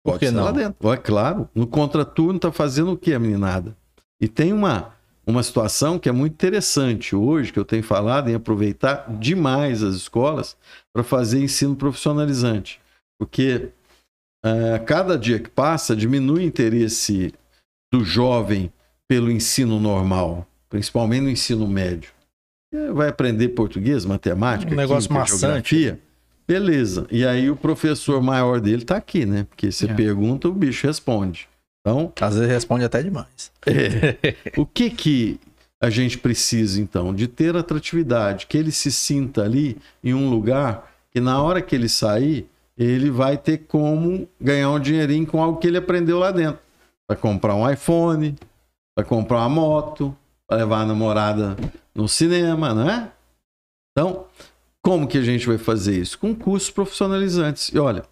Por que ser não? lá dentro. É claro. No contraturno está fazendo o que a meninada? E tem uma, uma situação que é muito interessante hoje, que eu tenho falado em aproveitar demais as escolas para fazer ensino profissionalizante. Porque eh, cada dia que passa diminui o interesse do jovem pelo ensino normal, principalmente no ensino médio. Vai aprender português, matemática, Um negócio química, maçante. geografia. Beleza. E aí o professor maior dele tá aqui, né? Porque você É. pergunta, o bicho responde. Então, Às vezes responde até demais. é. o que que a gente precisa então? De ter atratividade, que ele se sinta ali em um lugar que na hora que ele sair, ele vai ter como ganhar um dinheirinho com algo que ele aprendeu lá dentro. Vai comprar um iPhone, vai comprar uma moto, vai levar a namorada no cinema, não é? Então, como que a gente vai fazer isso? Com cursos profissionalizantes. E olha,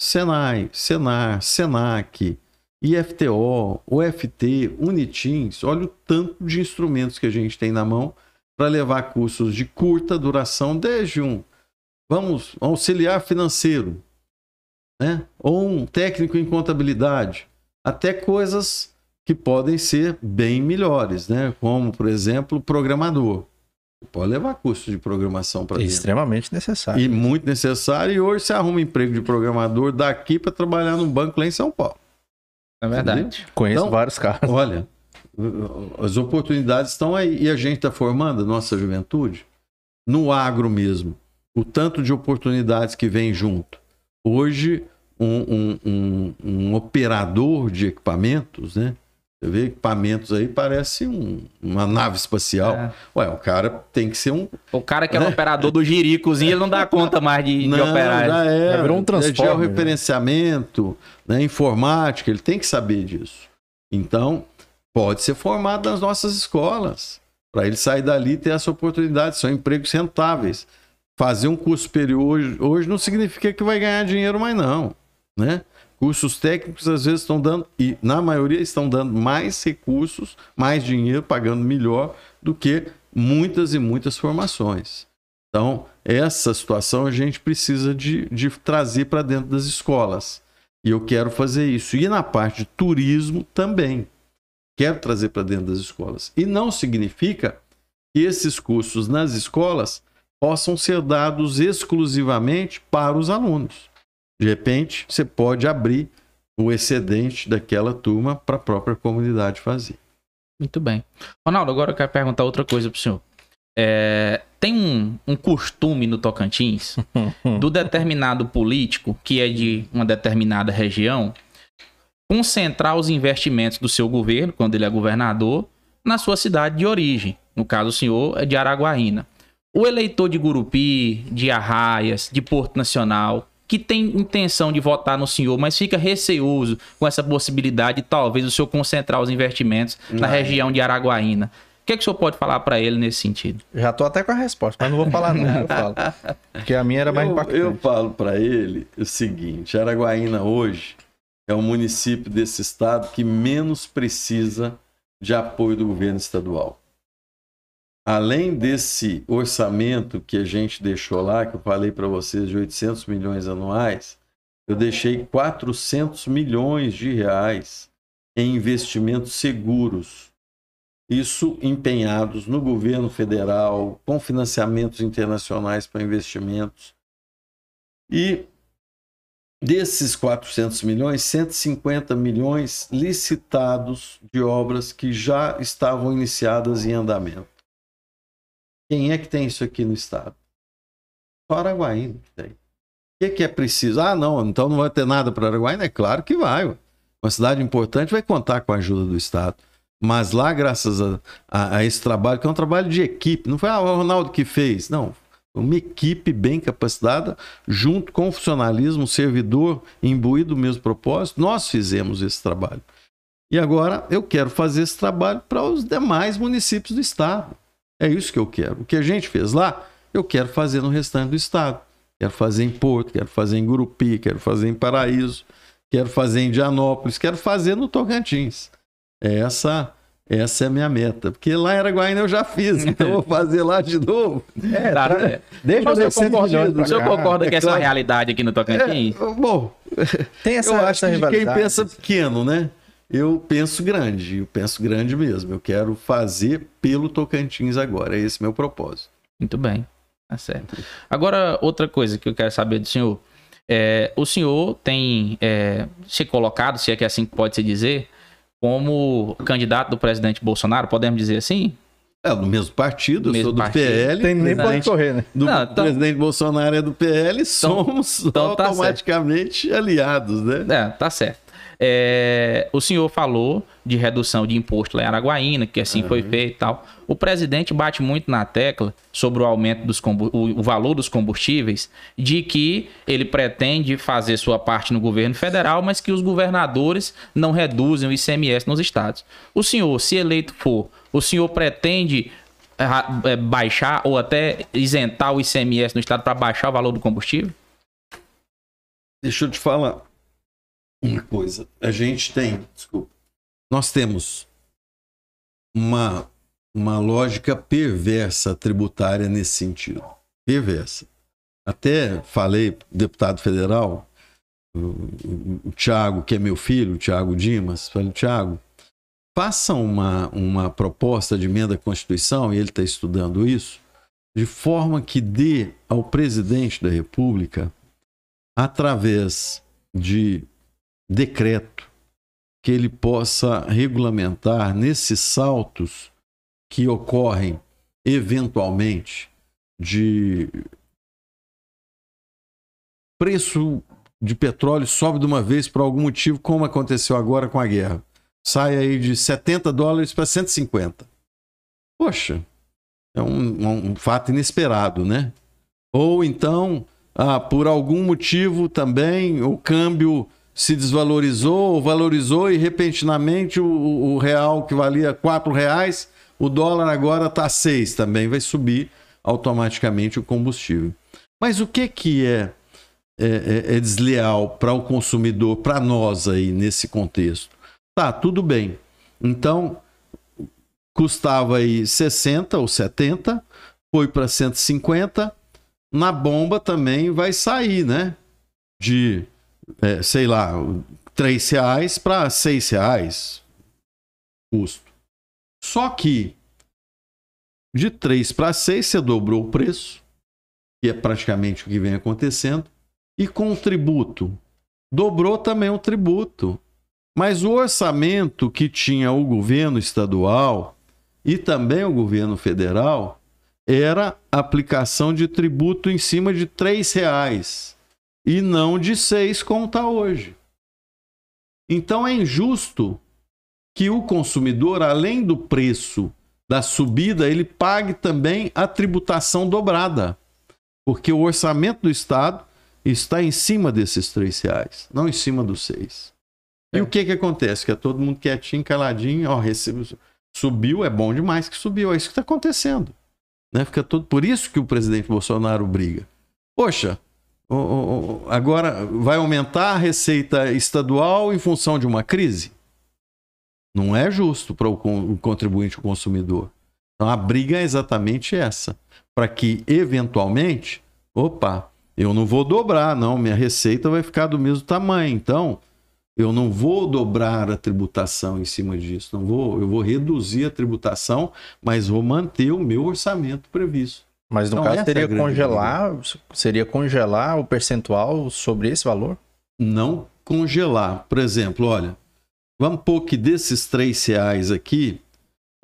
Senai, Senar, Senac, IFTO, UFT, Unitins, olha o tanto de instrumentos que a gente tem na mão para levar cursos de curta duração, desde um vamos auxiliar financeiro, né? ou um técnico em contabilidade, até coisas que podem ser bem melhores, né? como, por exemplo, programador. Pode levar curso de programação para dentro. Extremamente necessário. E muito necessário. E hoje você arruma emprego de programador daqui para trabalhar num banco lá em São Paulo. É verdade. Conheço Então- vários caras. Olha, as oportunidades estão aí. E a gente está formando a nossa juventude no agro mesmo. o tanto de oportunidades que vem junto. Hoje, um, um, um, um operador de equipamentos, né? Você vê equipamentos aí, parece um, uma nave espacial. É. Ué, o cara tem que ser um. O cara que é o operador do giricozinho, ele não dá conta mais de, de Não, operar. já é. Já virou um é transformer, georreferenciamento, né? informática, ele tem que saber disso. Então, pode ser formado nas nossas escolas. Para ele sair dali e ter essa oportunidade. São empregos rentáveis. Fazer um curso superior hoje, hoje não significa que vai ganhar dinheiro mais, não. Né? Cursos técnicos às vezes estão dando, e na maioria estão dando mais recursos, mais dinheiro, pagando melhor do que muitas e muitas formações. Então, essa situação a gente precisa de, de trazer para dentro das escolas. E eu quero fazer isso. E na parte de turismo também. Quero trazer para dentro das escolas. E não significa que esses cursos nas escolas possam ser dados exclusivamente para os alunos. De repente, você pode abrir o excedente daquela turma para a própria comunidade fazer. Muito bem. Ronaldo, agora eu quero perguntar outra coisa pro senhor. É, tem um, um costume no Tocantins do determinado político, que é de uma determinada região, concentrar os investimentos do seu governo, quando ele é governador, na sua cidade de origem. No caso, o senhor é de Araguaína. O eleitor de Gurupi, de Arraias, de Porto Nacional, que tem intenção de votar no senhor, mas fica receoso com essa possibilidade de talvez o senhor concentrar os investimentos na Não. região de Araguaína. O que, é que o senhor pode falar para ele nesse sentido? Já tô até com a resposta, mas não vou falar não, eu falo. Porque a minha era mais eu, impactante. eu falo para ele o seguinte: Araguaína hoje é o município desse estado que menos precisa de apoio do governo estadual. Além desse orçamento que a gente deixou lá, que eu falei para vocês de 800 milhões anuais, eu deixei 400 milhões de reais em investimentos seguros. Isso empenhados no governo federal, com financiamentos internacionais para investimentos. E desses 400 milhões, 150 milhões licitados de obras que já estavam iniciadas em andamento. Quem é que tem isso aqui no estado? Só Araguaína que tem. O que, que é preciso? Ah, não, então não vai ter nada para Araguaína? É claro que vai. Uma cidade importante vai contar com a ajuda do Estado. Mas lá, graças a, a- a esse trabalho, que é um trabalho de equipe, não foi ah, o Ronaldo que fez, não. Uma equipe bem capacitada, junto com o funcionalismo, o servidor imbuído do mesmo propósito, nós fizemos esse trabalho. E agora eu quero fazer esse trabalho para os demais municípios do Estado. É isso que eu quero. O que a gente fez lá, eu quero fazer no restante do Estado. Quero fazer em Porto, quero fazer em Gurupi, quero fazer em Paraíso, quero fazer em Indianópolis, quero fazer no Tocantins. Essa, essa é a minha meta. Porque lá em Araguaína eu já fiz, então eu vou fazer lá de novo. É, Tá, é. Deixa Mas eu o senhor descer concorda, milhões pra o senhor concorda que é essa é uma claro. realidade aqui no Tocantins? É, bom, Tem essa, eu acho essa que quem pensa pequeno, né? Eu penso grande, eu penso grande mesmo. Eu quero fazer pelo Tocantins agora. É esse meu propósito. Muito bem, tá certo. Agora, outra coisa que eu quero saber do senhor. É, o senhor tem é, se colocado, se é que é assim que pode se dizer, como candidato do presidente Bolsonaro, podemos dizer assim? É, do mesmo partido, eu Mesmo sou do partido. PL. Tem nem pode correr, né? do Não, então- presidente Bolsonaro é do PL, somos então tá automaticamente aliados, né? É, tá certo. É, o senhor falou de redução de imposto lá em Araguaína, que assim foi feito e tal. O presidente bate muito na tecla sobre o aumento dos o, o valor dos combustíveis, de que ele pretende fazer sua parte no governo federal, mas que os governadores não reduzem o ICMS nos estados. O senhor, se eleito for, o senhor pretende ah, eh, baixar ou até isentar o ICMS no estado para baixar o valor do combustível? Deixa eu te falar uma coisa. A gente tem, desculpa, nós temos uma, uma lógica perversa tributária nesse sentido. Perversa. Até falei, deputado federal, o, o, o Tiago, que é meu filho, o Tiago Dimas, falei, Tiago, faça uma, uma proposta de emenda à Constituição, e ele está estudando isso, de forma que dê ao presidente da República através de decreto que ele possa regulamentar nesses saltos que ocorrem eventualmente de preço de petróleo sobe de uma vez por algum motivo, como aconteceu agora com a guerra. Sai aí de 70 dólares para 150. Poxa, é um, um, fato inesperado, né? Ou então, ah, por algum motivo também o câmbio se desvalorizou ou valorizou e repentinamente o, o real que valia quatro reais, o dólar agora está seis também, vai subir automaticamente o combustível. Mas o que que é, é, é, é desleal para o consumidor, para nós aí nesse contexto? Tá, tudo bem. Então, custava aí 60 ou 70, foi para 150, na bomba também vai sair, né? De, é, sei lá, 3 reais para 6 reais custo. Só que de 3 para 6 você dobrou o preço, que é praticamente o que vem acontecendo, e com o tributo, dobrou também o tributo. Mas o orçamento que tinha o governo estadual e também o governo federal era aplicação de tributo em cima de R$ reais e não de seis como está hoje. Então é injusto que o consumidor, além do preço da subida, ele pague também a tributação dobrada, porque o orçamento do Estado está em cima desses três reais, não em cima dos seis. É. E o que que acontece? Que é todo mundo quietinho, caladinho, ó, recebe, subiu, é bom demais que subiu, é isso que está acontecendo. Né? Fica todo, por isso que o presidente Bolsonaro briga. Poxa, agora vai aumentar a receita estadual em função de uma crise? Não é justo para o contribuinte, o consumidor. Então a briga é exatamente essa. Para que, eventualmente, opa, eu não vou dobrar, não, minha receita vai ficar do mesmo tamanho. Então, eu não vou dobrar a tributação em cima disso, não vou, eu vou reduzir a tributação, mas vou manter o meu orçamento previsto. Mas no então, caso seria é congelar, seria congelar o percentual sobre esse valor? Não congelar. Por exemplo, olha, vamos pôr que desses três reais aqui,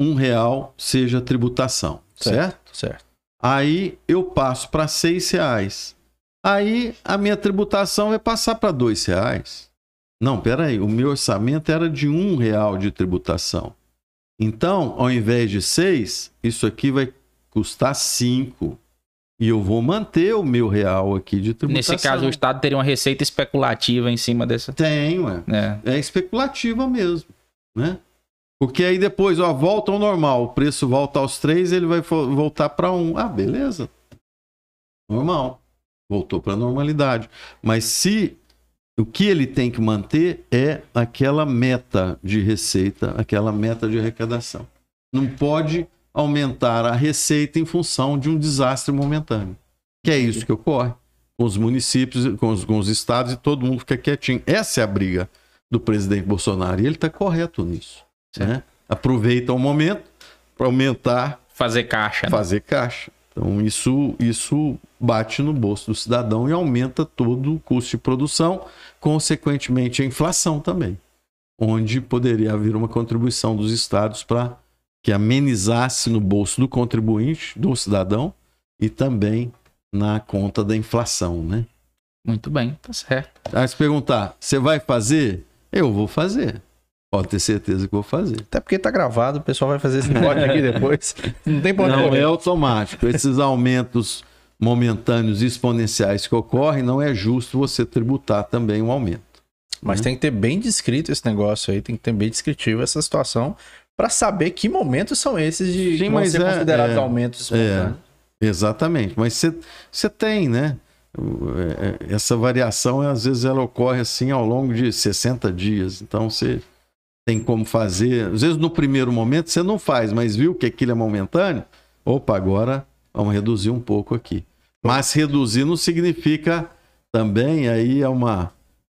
um real seja tributação, certo? Certo. certo. Aí eu passo para seis reais. Aí a minha tributação vai passar para dois reais. Não, peraí, o meu orçamento era de um real de tributação. Então, ao invés de seis, isso aqui vai custar cinco. E eu vou manter o meu real aqui de tributação. Nesse caso, o Estado teria uma receita especulativa em cima dessa. Tem, ué. É, é especulativa mesmo, né? Porque aí depois, ó, volta ao normal. O preço volta aos três, ele vai voltar para um. Ah, beleza. Normal. Voltou para a normalidade. Mas se o que ele tem que manter é aquela meta de receita, aquela meta de arrecadação. Não pode aumentar a receita em função de um desastre momentâneo. Que é isso que ocorre com os municípios, com os, com os estados e todo mundo fica quietinho. Essa é a briga do presidente Bolsonaro e ele está correto nisso. Né? Aproveita o momento para aumentar. Fazer caixa. Né? Fazer caixa. Então, isso, isso bate no bolso do cidadão e aumenta todo o custo de produção, consequentemente a inflação também, onde poderia haver uma contribuição dos estados para que amenizasse no bolso do contribuinte, do cidadão, e também na conta da inflação, né? Muito bem, tá certo. Aí se perguntar, você vai fazer? Eu vou fazer. Pode ter certeza que vou fazer. Até porque tá gravado, o pessoal vai fazer esse corte aqui depois. Não tem problema. Não é automático. Esses aumentos momentâneos exponenciais que ocorrem, não é justo você tributar também um aumento. Mas né? tem que ter bem descrito esse negócio aí, tem que ter bem descritivo essa situação para saber que momentos são esses de Sim, mas ser é, considerados é, aumentos É, exatamente. Mas você tem, né? É, é, essa variação, às vezes, ela ocorre assim ao longo de 60 dias. Então, você tem como fazer. Às vezes no primeiro momento você não faz, mas viu que aquilo é momentâneo? Opa, agora vamos reduzir um pouco aqui. Mas reduzir não significa também aí é uma,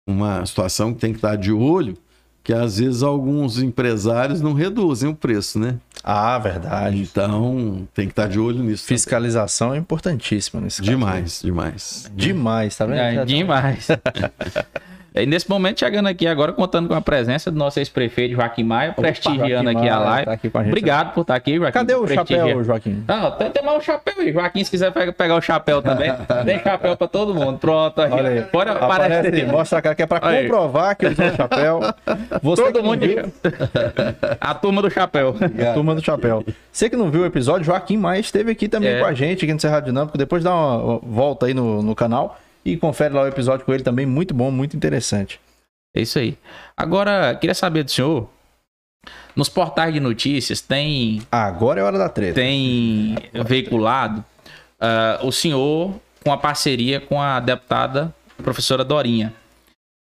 uma situação que tem que estar de olho, que às vezes alguns empresários não reduzem o preço, né? Ah, verdade. Então tem que estar de olho nisso. Fiscalização também. é importantíssima nesse demais, caso. Demais, demais. Demais, tá vendo? É, demais. E nesse momento, chegando aqui agora, contando com a presença do nosso ex-prefeito Joaquim Maia, prestigiando Joaquim aqui a Maia live. tá aqui a. Obrigado por estar aqui, Joaquim. Cadê o Prestigia- chapéu, Joaquim? Ah, tem, tem mais o chapéu aí. Joaquim, se quiser pe- pegar o chapéu também, tem chapéu pra todo mundo. Pronto, aqui. Olha aí. Pode Aparece aparecer. aí, mostra a cara que é pra comprovar que usou o chapéu. Você Todo não mundo viu. A turma do chapéu. Turma do Chapéu. Você que não viu o episódio, Joaquim Maia esteve aqui também É. com a gente, aqui no Cerrado Dinâmico. Depois dá uma volta aí no, no canal e confere lá o episódio com ele também. Muito bom, muito interessante. É isso aí. Agora, queria saber do senhor. Nos portais de notícias tem Agora é hora da treta. tem veiculado ah, o senhor com a parceria com a deputada professora Dorinha.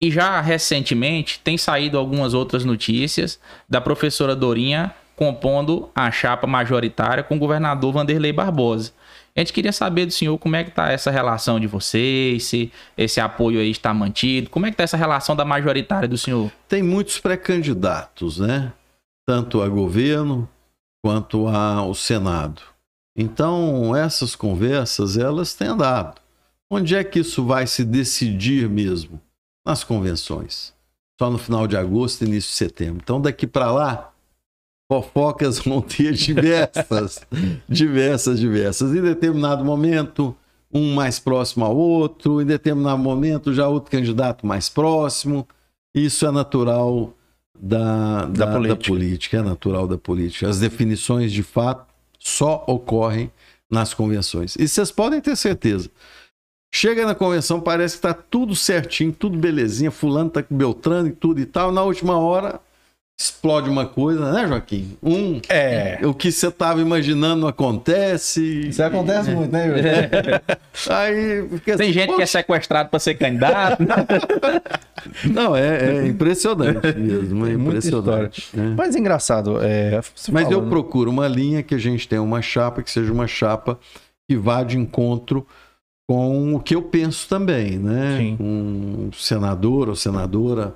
E já recentemente tem saído algumas outras notícias da professora Dorinha compondo a chapa majoritária com o governador Vanderlei Barbosa. A gente queria saber do senhor como é que tá essa relação de vocês, se esse apoio aí está mantido, como é que tá essa relação da majoritária do senhor? Tem muitos pré-candidatos, né? Tanto a governo quanto ao Senado. Então, essas conversas, elas têm andado. Onde é que isso vai se decidir mesmo? Nas convenções. Só no final de agosto e início de setembro. Então, daqui para lá, fofocas vão ter diversas, diversas, diversas. Em determinado momento, um mais próximo ao outro, em determinado momento, já outro candidato mais próximo. Isso é natural da, da, da política. política. é natural da política. As definições, de fato, só ocorrem nas convenções. E vocês podem ter certeza. Chega na convenção, parece que tá tudo certinho, tudo belezinha, fulano tá com Beltrano e tudo e tal. Na última hora, explode uma coisa, né, Joaquim? Um, É. o que você tava imaginando acontece. Isso acontece muito, né, Yuri? Aí, fica Tem assim, gente que é "Poxa, sequestrado para ser candidato. Não, é, é impressionante mesmo, é impressionante. né? Mas engraçado, é, Mas falou, eu né? procuro uma linha que a gente tenha uma chapa, que seja uma chapa que vá de encontro com o que eu penso também, né? Sim. Um senador ou senadora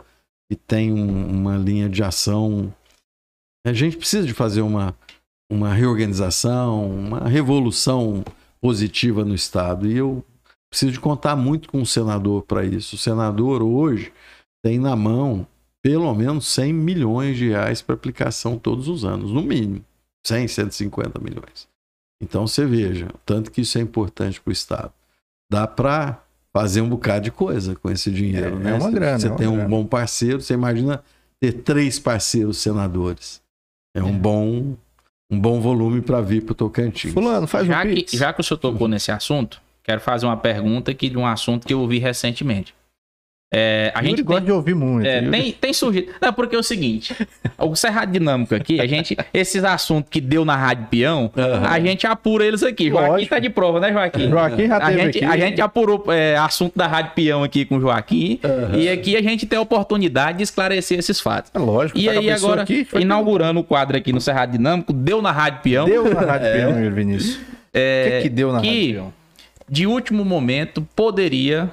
que tem um- uma linha de ação. A gente precisa de fazer uma, uma reorganização, uma revolução positiva no Estado. E eu preciso de contar muito com o senador para isso. O senador hoje tem na mão pelo menos 100 milhões de reais para aplicação todos os anos, no mínimo. 100, 150 milhões. Então você veja, tanto que isso é importante para o Estado. Dá para fazer um bocado de coisa com esse dinheiro, É, né? é uma Você- grana, Você é uma tem um grana. bom parceiro, você imagina ter três parceiros senadores. É um bom um bom volume para vir para o Tocantins. Fulano, faz já, um que, pix. já que o senhor tocou nesse assunto, quero fazer uma pergunta aqui de um assunto que eu ouvi recentemente. É, a Yuri gente gosta tem, de ouvir muito. é, tem, tem surgido. Não, porque é o seguinte: o Cerrado Dinâmico aqui, a gente, esses assuntos que deu na Rádio Peão, Aham. a gente apura eles aqui. Joaquim Lógico. tá de prova, né, Joaquim? Joaquim já A teve gente, aqui. a gente apurou é, assunto da Rádio Peão aqui com o Joaquim. Aham. E aqui a gente tem a oportunidade de esclarecer esses fatos. É lógico. E a aí, agora, aqui, inaugurando o quadro aqui no Cerrado Dinâmico, deu na Rádio Peão. Deu na Rádio Peão, Yuri Vinícius. O é, que, que deu na que- Rádio Peão? de último momento, poderia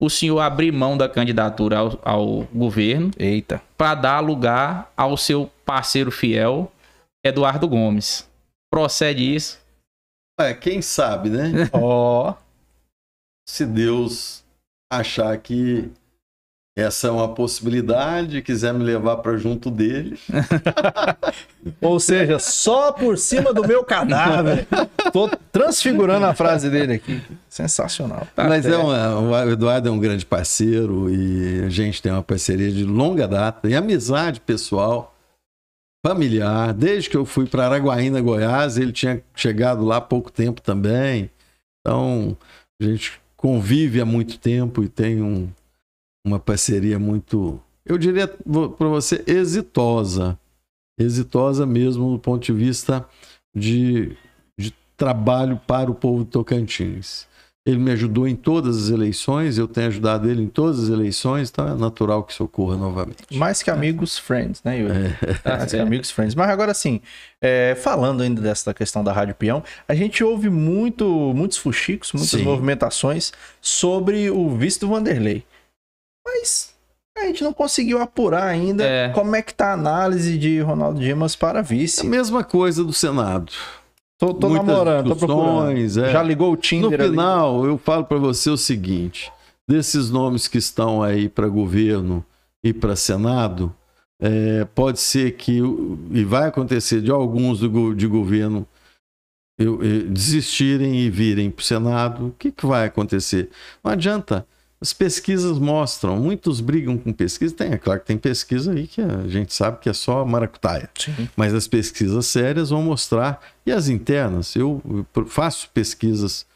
o senhor abrir mão da candidatura ao, ao governo Eita. para dar lugar ao seu parceiro fiel, Eduardo Gomes. Procede isso. É, quem sabe, né? Ó. Se Deus achar que essa é uma possibilidade, quiser me levar para junto dele, Ou seja, só por cima do meu cadáver. Tô transfigurando a frase dele aqui. Sensacional. Tá Mas é certo. uma, o Eduardo é um grande parceiro e a gente tem uma parceria de longa data e amizade pessoal, familiar. Desde que eu fui para Araguaína, Goiás, ele tinha chegado lá há pouco tempo também. Então, a gente convive há muito tempo e tem um- uma parceria muito, eu diria para você, exitosa. Exitosa mesmo do ponto de vista de, de trabalho para o povo de Tocantins. Ele me ajudou em todas as eleições, eu tenho ajudado ele em todas as eleições, então é natural que isso ocorra novamente. Mais que amigos, friends, né, Yuri? Tá Mais que amigos, friends. Mas agora sim, é, falando ainda dessa questão da Rádio Peão, a gente ouve muito, muitos fuxicos, muitas Sim. movimentações sobre o vice do Vanderlei. Mas a gente não conseguiu apurar ainda É. como é que tá a análise de Ronaldo Dimas para É a vice. mesma coisa do Senado. Tô, tô namorando, tô procurando. é. Já ligou o No Tinder ali? final, eu falo para você o seguinte: desses nomes que estão aí para governo e para Senado, é, pode ser que, e vai acontecer de alguns do, de governo eu, eu, desistirem e virem para o Senado, o que, que vai acontecer? Não adianta. As pesquisas mostram, muitos brigam com pesquisa. Tem, é claro que tem pesquisa aí que a gente sabe que é só maracutaia. Sim. Mas as pesquisas sérias vão mostrar. E as internas, eu faço pesquisas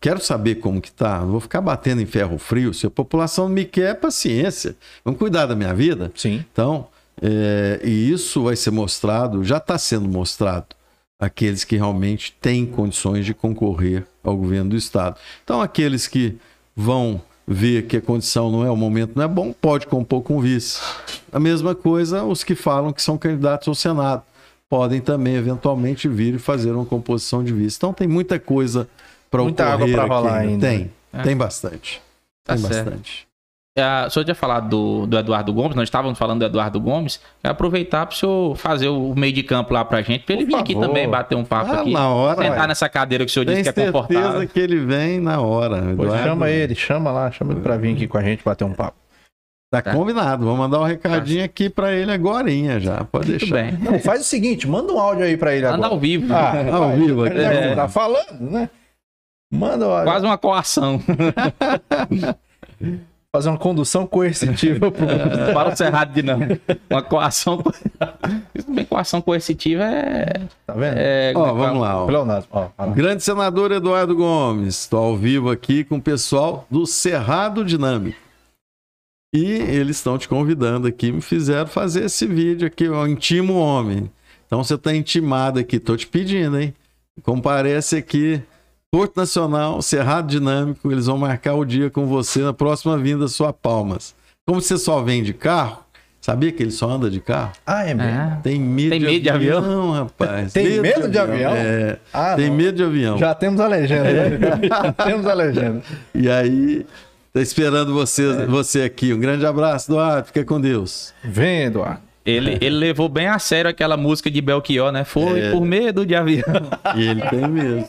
quero saber como que tá, não vou ficar batendo em ferro frio. Se a população me quer, paciência. Vamos cuidar da minha vida. Sim. Então, é, e isso vai ser mostrado, já está sendo mostrado, aqueles que realmente têm condições de concorrer ao governo do Estado. Então, aqueles que vão ver que a condição não é, o momento não é bom, pode compor com vice. A mesma coisa os que falam que são candidatos ao Senado. Podem também, eventualmente, vir e fazer uma composição de vice. Então, tem muita coisa para Muita água para rolar ainda. Tem, é. tem bastante. Tá tem certo. bastante. É, o senhor tinha falado do, do Eduardo Gomes, nós estávamos falando do Eduardo Gomes. Quero aproveitar para o senhor fazer o meio de campo lá para gente, para ele vir aqui também bater um papo ah, aqui. Na hora. Sentar nessa cadeira que o senhor disse que é confortável. certeza que ele vem na hora. Eduardo. chama ele, chama lá, chama ele para vir aqui com a gente bater um papo. Tá, tá. combinado. Vou mandar um recadinho tá. aqui para ele agora já. Pode Muito deixar. Bem. Não, faz o seguinte, manda um áudio aí para ele manda agora. Manda ao vivo. Ah, ao vivo aqui. É. Tá falando, né? Manda olha. Quase uma coação. Fazer uma condução coercitiva pro... para o Cerrado de não. Uma coação. Bem, coação coercitiva é. Tá vendo? É... Ó, vamos lá. Ó. Leonardo, ó, Grande senador Eduardo Gomes. Estou ao vivo aqui com o pessoal do Cerrado Dinâmico. E eles estão te convidando aqui, me fizeram fazer esse vídeo aqui, ó, Intimo Homem. Então você está intimado aqui, tô te pedindo, hein? Comparece aqui Porto Nacional, Cerrado Dinâmico, eles vão marcar o dia com você na próxima vinda sua Palmas. Como você só vem de carro, sabia que ele só anda de carro? Ah, é mesmo? É. Tem medo, tem de, medo avião, de avião, rapaz. Tem medo, medo de, de, avião? É. Ah, tem não. medo de avião. Já temos a legenda, né? Já temos a legenda. E aí, tá esperando você, é. você aqui. Um grande abraço, Eduardo. Fica com Deus. Vem, Eduardo. Ele, ele levou bem a sério aquela música de Belchior, né? Foi é. por medo de avião. E ele tem mesmo.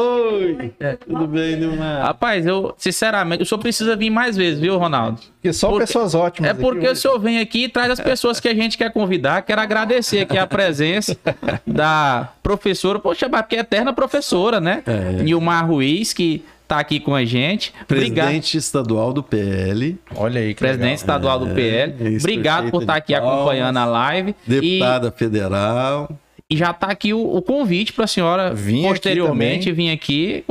Oi! É. Tudo bem, Nilmar? Rapaz, eu, sinceramente, o senhor precisa vir mais vezes, viu, Ronaldo? Porque só porque, pessoas ótimas. É porque o senhor vem aqui e traz as pessoas que a gente quer convidar. Quero agradecer aqui a presença da professora, poxa, porque é eterna professora, né? É. Nilmar Ruiz, que tá aqui com a gente. Presidente Obrigado. estadual do PL. Olha aí, que Presidente legal. estadual do PL. É, Obrigado por estar tá aqui acompanhando a live. Deputada e... federal. E já está aqui o, o convite para a senhora vim posteriormente vir aqui.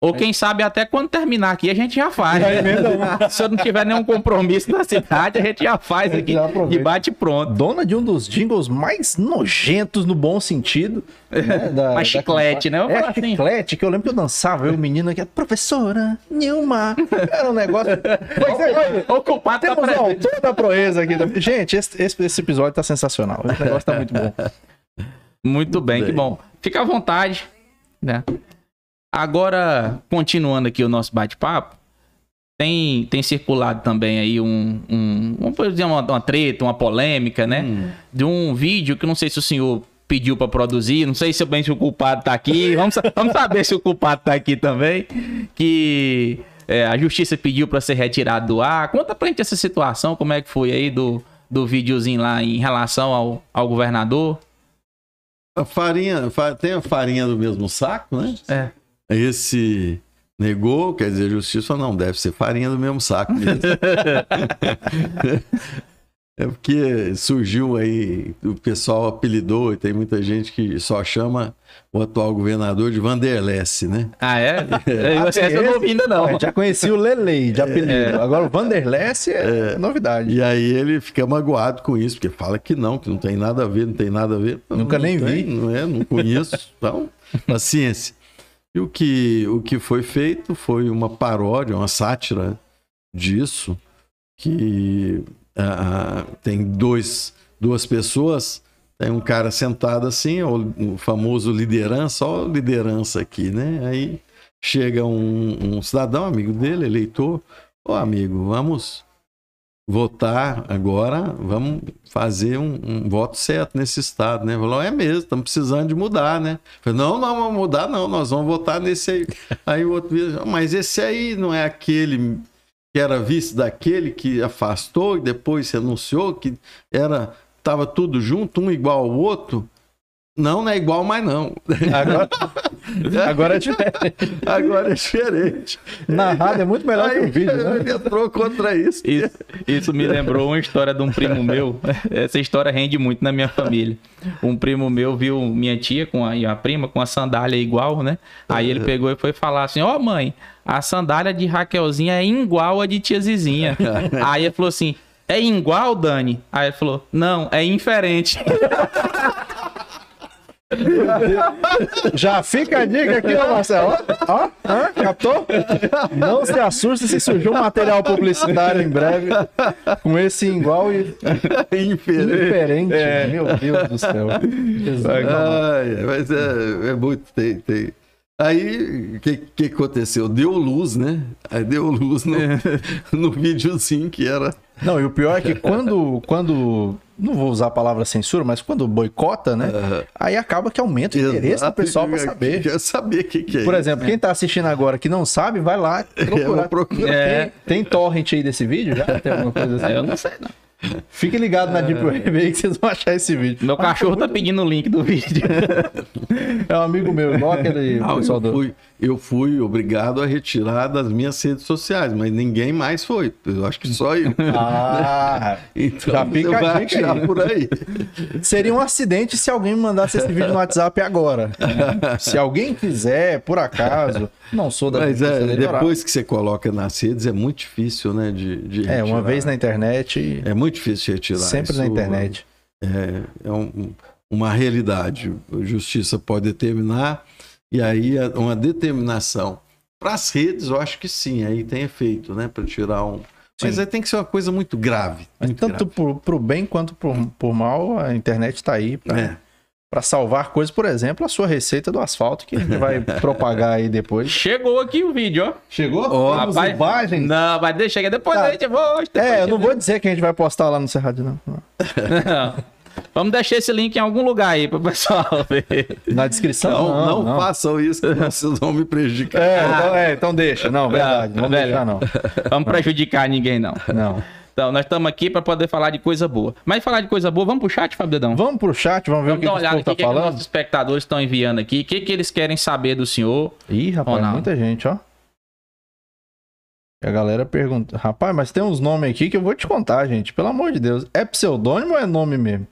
Ou quem sabe até quando terminar aqui a gente já faz. Já Se eu não tiver nenhum compromisso na cidade, a gente já faz aqui e bate pronto. Dona de um dos jingles mais nojentos no bom sentido. Né, da, mais chiclete, da... né? É assim. chiclete, que eu lembro que eu dançava, eu menino aqui, professora Nilma. Era um negócio... Pois é, ocupado Temos tá autor da proeza aqui. Gente, esse, esse, esse episódio tá sensacional. Esse negócio tá muito bom. Muito bem, bem, que bom. Fica à vontade, né? Agora, continuando aqui o nosso bate-papo, tem, tem circulado também aí um, um vamos dizer uma, uma treta, uma polêmica, né? Hum. De um vídeo que não sei se o senhor pediu para produzir, não sei se bem se o culpado tá aqui, vamos, vamos saber se o culpado tá aqui também, que é, a justiça pediu para ser retirado do ar. Conta pra gente essa situação, como é que foi aí do, do videozinho lá em relação ao, ao governador. A farinha, tem a farinha do mesmo saco, né? É. Esse negou, quer dizer, justiça não, deve ser farinha do mesmo saco mesmo. É porque surgiu aí, o pessoal apelidou, e tem muita gente que só chama o atual governador de Vanderlesse, né? Ah, é? é. Essa eu não ouvi ainda, não. já conheci o Lelei de apelido. É. Agora o Vanderlesse é, é, novidade. E aí ele fica magoado com isso, porque fala que não, que não tem nada a ver, não tem nada a ver. Nunca não nem tem, vi. Não é, não conheço. Então, paciência. E o que, o que foi feito foi uma paródia, uma sátira disso, que uh, tem dois, duas pessoas, tem um cara sentado assim, o, o famoso liderança, ó liderança aqui, né? Aí chega um, um cidadão, amigo dele, eleitor, ô amigo, vamos votar agora, vamos fazer um, um voto certo nesse estado, né? Falou, é mesmo, estamos precisando de mudar, né? Falei, não, não vamos mudar, não, nós vamos votar nesse aí. Aí o outro mas esse aí não é aquele que era vice daquele que afastou e depois se anunciou que era estava tudo junto, um igual ao outro. Não, não é igual mais não. Agora, agora é diferente. Agora é diferente. Narrado é muito melhor que o vídeo, né? Ele entrou contra isso. Isso, isso me lembrou uma história de um primo meu. Essa história rende muito na minha família. Um primo meu viu minha tia com a, e a prima com a sandália igual, né? Aí ele pegou e foi falar assim: Ó, mãe, a sandália de Raquelzinha é igual a de tia Zizinha. Aí ele falou assim: É igual, Dani? Aí ele falou: Não, é inferente. Já fica a dica aqui, ó, Marcelo. Ó, ó, captou? Não se assuste se surgiu um material publicitário em breve com esse igual e Inferente. diferente. Meu Deus do céu. Ai, mas é, é muito. Tem, tem. Aí, o que, que aconteceu? Deu luz, né? Aí deu luz no, no videozinho que era. Não, e o pior é que quando, quando. Não vou usar a palavra censura, mas quando boicota, né? Aí acaba que aumenta o interesse do pessoal pra saber. Quer saber o que, que é Por isso. exemplo, quem tá assistindo agora que não sabe, vai lá procurar. vou procurar. É. Tem, tem torrent aí desse vídeo já? Tem alguma coisa assim? Eu não sei, não. Fique ligado na Deep Web aí que vocês vão achar esse vídeo. Meu cachorro tá pedindo o link do vídeo. É um amigo meu, igual aquele Não, pessoal eu, do... fui, eu fui obrigado a retirar das minhas redes sociais, mas ninguém mais foi. Eu acho que só eu. Ah, Então já fica a vai dica achar aí. por aí. seria um acidente se alguém me mandasse esse vídeo no WhatsApp agora. Se alguém quiser, por acaso, não sou da Mas é, depois que você coloca nas redes, é muito difícil, né? De, de É, uma retirar. vez na internet, É muito difícil retirar. sempre Isso na internet. É, é um- uma realidade. A justiça pode determinar, e aí é uma determinação. Para as redes, eu acho que sim, aí tem efeito, né? Para tirar um. Mas Sim. aí tem que ser uma coisa muito grave. Mas muito tanto pro, pro bem quanto pro, por mal, a internet tá aí pra, grave. É. pra salvar coisas. Por exemplo, a sua receita do asfalto, que a gente vai propagar aí depois. Chegou aqui o vídeo, ó. Chegou? Ó, Temos rapaz, imagens? Não, mas deixa que depois Tá. a gente mostra. depois É, eu não vou dizer que a gente vai postar lá no Cerrado, não. Não. Vamos deixar esse link em algum lugar aí pro pessoal ver. Na descrição? Não, não, façam isso, que vocês vão me prejudicar. É, então, é, então deixa. Não, verdade. Não vamos velho. deixar, não. Vamos prejudicar ninguém, não. Não. Então, nós estamos aqui para poder falar de coisa boa. Mas falar de coisa boa, vamos pro chat, Fábio Dedão? Vamos pro chat, vamos ver Vamos o que, dar que o povo aqui, tá o que, que os falando. espectadores estão enviando aqui. O que, que eles querem saber do senhor? Ih, rapaz, Ronaldo. muita gente, ó. E a galera pergunta, rapaz, mas tem uns nomes aqui que eu vou te contar, gente. Pelo amor de Deus. É pseudônimo ou é nome mesmo?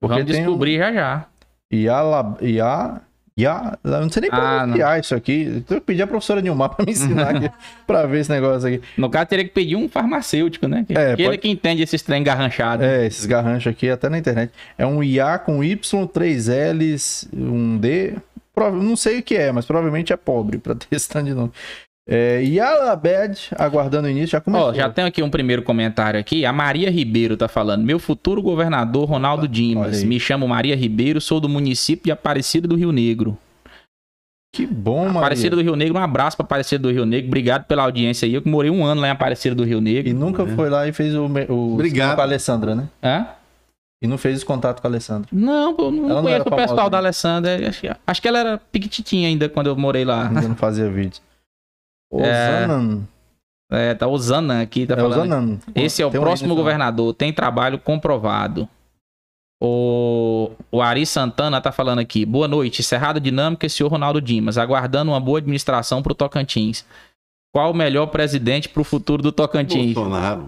Vamos tem um descobrir já já. Iala, Ia, Ia, eu não sei nem Ah, pronunciar isso aqui. Eu pedi a professora Nilmar pra me ensinar aqui, pra ver esse negócio aqui. No caso, teria que pedir um farmacêutico, né? É, Aquele pode- que entende esses trem garranchados. É, esses garranchos aqui, até na internet. É um IA com Y, 3 Ls, um D. Não sei o que é, mas provavelmente é pobre pra ter esse tanto de nome. É, Yalabed, aguardando o início, já começou. Ó, já tem aqui um primeiro comentário aqui. A Maria Ribeiro tá falando. Meu futuro governador Ronaldo Dimas. Me chamo Maria Ribeiro, sou do município de Aparecida do Rio Negro. Que bom, mano. Aparecida do Rio Negro, um abraço pra Aparecida do Rio Negro. Obrigado pela audiência aí. Eu que morei um ano lá em Aparecida do Rio E Negro. nunca foi lá e fez o, o Obrigado. com a Alessandra, né? Hã? E não fez contato com a Alessandra. Não, eu não Ela não conheço era o pessoal da né? Alessandra. Acho, acho que ela era piquititinha ainda quando eu morei lá. Ainda não fazia vídeo. É, Osanan. É, tá Osana aqui, tá É falando. Osanan. Esse é o Tem um próximo final. governador, tem trabalho comprovado. O, o Ari Santana tá falando aqui. Boa noite, Cerrado Dinâmica e senhor Ronaldo Dimas, aguardando uma boa administração pro Tocantins. Qual o melhor presidente pro futuro do Tocantins? Bolsonaro.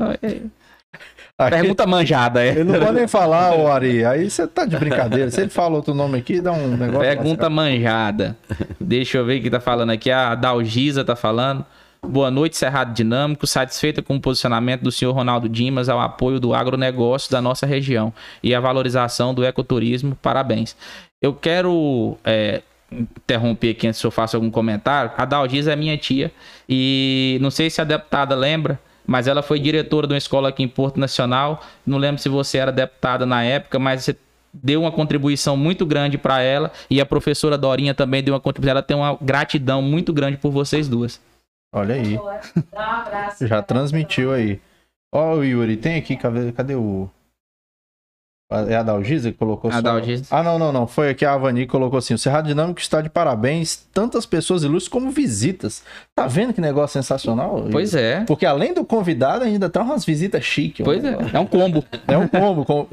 Pergunta manjada, é. Ele não pode nem falar, ô Ari. Aí você tá de brincadeira. Se ele fala outro nome aqui, dá um negócio. Pergunta manjada. Deixa eu ver o que tá falando aqui. A Dalgisa tá falando. Boa noite, Cerrado Dinâmico. Satisfeita com o posicionamento do senhor Ronaldo Dimas ao apoio do agronegócio da nossa região e a valorização do ecoturismo. Parabéns. Eu quero é, interromper aqui antes que eu faça algum comentário. A Dalgisa é minha tia e não sei se a deputada lembra, mas ela foi diretora de uma escola aqui em Porto Nacional. Não lembro se você era deputada na época, mas você deu uma contribuição muito grande para ela e a professora Dorinha também deu uma contribuição. Ela tem uma gratidão muito grande por vocês duas. Olha aí. Dá um abraço. Já transmitiu aí. Ó, o Yuri, tem aqui, cadê, cadê o. É a Dalgisa que colocou A só- Dalgisa. Ah, não, não, não. Foi aqui a Avani que colocou assim: o Cerrado Dinâmico está de parabéns, tantas pessoas ilustres como visitas. Tá vendo que negócio sensacional? Pois é. Porque além do convidado, ainda tem umas visitas chiques. Pois é. É um combo. É um combo. com-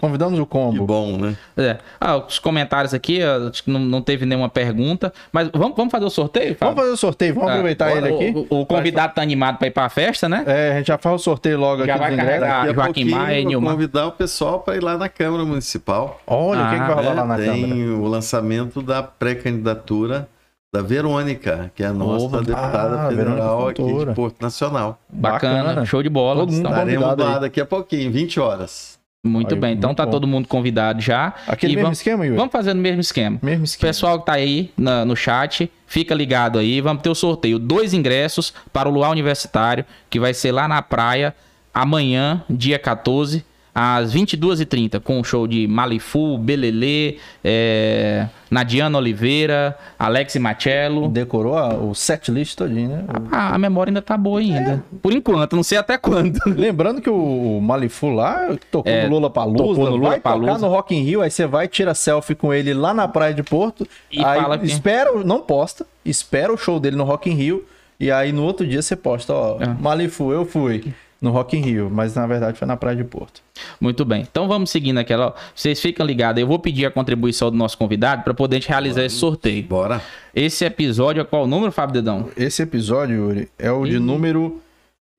Convidamos o Que combo. bom, né? É. Ah, os comentários aqui, acho que não, não teve nenhuma pergunta. Mas vamos, vamos fazer o sorteio, Fábio? Vamos fazer o sorteio, vamos Ah, aproveitar bora. ele aqui. O, o convidado tá animado pra ir pra festa, né? É, a gente já faz o sorteio logo Já aqui vai dos ingressos. carregar. Joaquim Maia e Nilmar. convidar o pessoal para ir lá na Câmara Municipal. Olha o que, que vai Ah, rolar lá É, na tem Câmara. o lançamento da pré-candidatura da Verônica, que é a nossa Opa. deputada Ah, federal aqui de Porto Nacional. Bacana, Bacana. show de bola. Todo mundo Então, Estaremos convidado lá aí. daqui a pouquinho, 20 horas. muito Aí, bem. Então muito tá bom. todo mundo convidado já. Aquele E mesmo vamos, esquema, Yuri? vamos fazer no mesmo esquema. Mesmo O esquema. pessoal que tá aí na- no chat, fica ligado aí. Vamos ter o sorteio. Dois ingressos para o Luar Universitário, que vai ser lá na praia amanhã, dia 14, às 22h30, com o show de Malifu, Belelê, é, Nadiana Oliveira, Alex Machello. Decorou a- o set list todinho, né? Ah, a memória ainda tá boa ainda. É. Por enquanto, não sei até quando. Lembrando que o Malifu lá tocou É, no Lula Palusa, tocou no vai Lollapalooza. tocar no Rock in Rio, aí você vai tira selfie com ele lá na praia de Porto, E aí fala que- espera, não posta, espera o show dele no Rock in Rio e aí no outro dia você posta, ó, É. Malifu, eu fui no Rock in Rio, mas na verdade foi na praia de Porto. Muito bem. Então vamos seguindo aquela. Vocês ficam ligados. Eu vou pedir a contribuição do nosso convidado para poder a gente realizar esse sorteio. Bora. Esse episódio é qual o número, Fábio Dedão? Esse episódio, Yuri, é o de Ih. número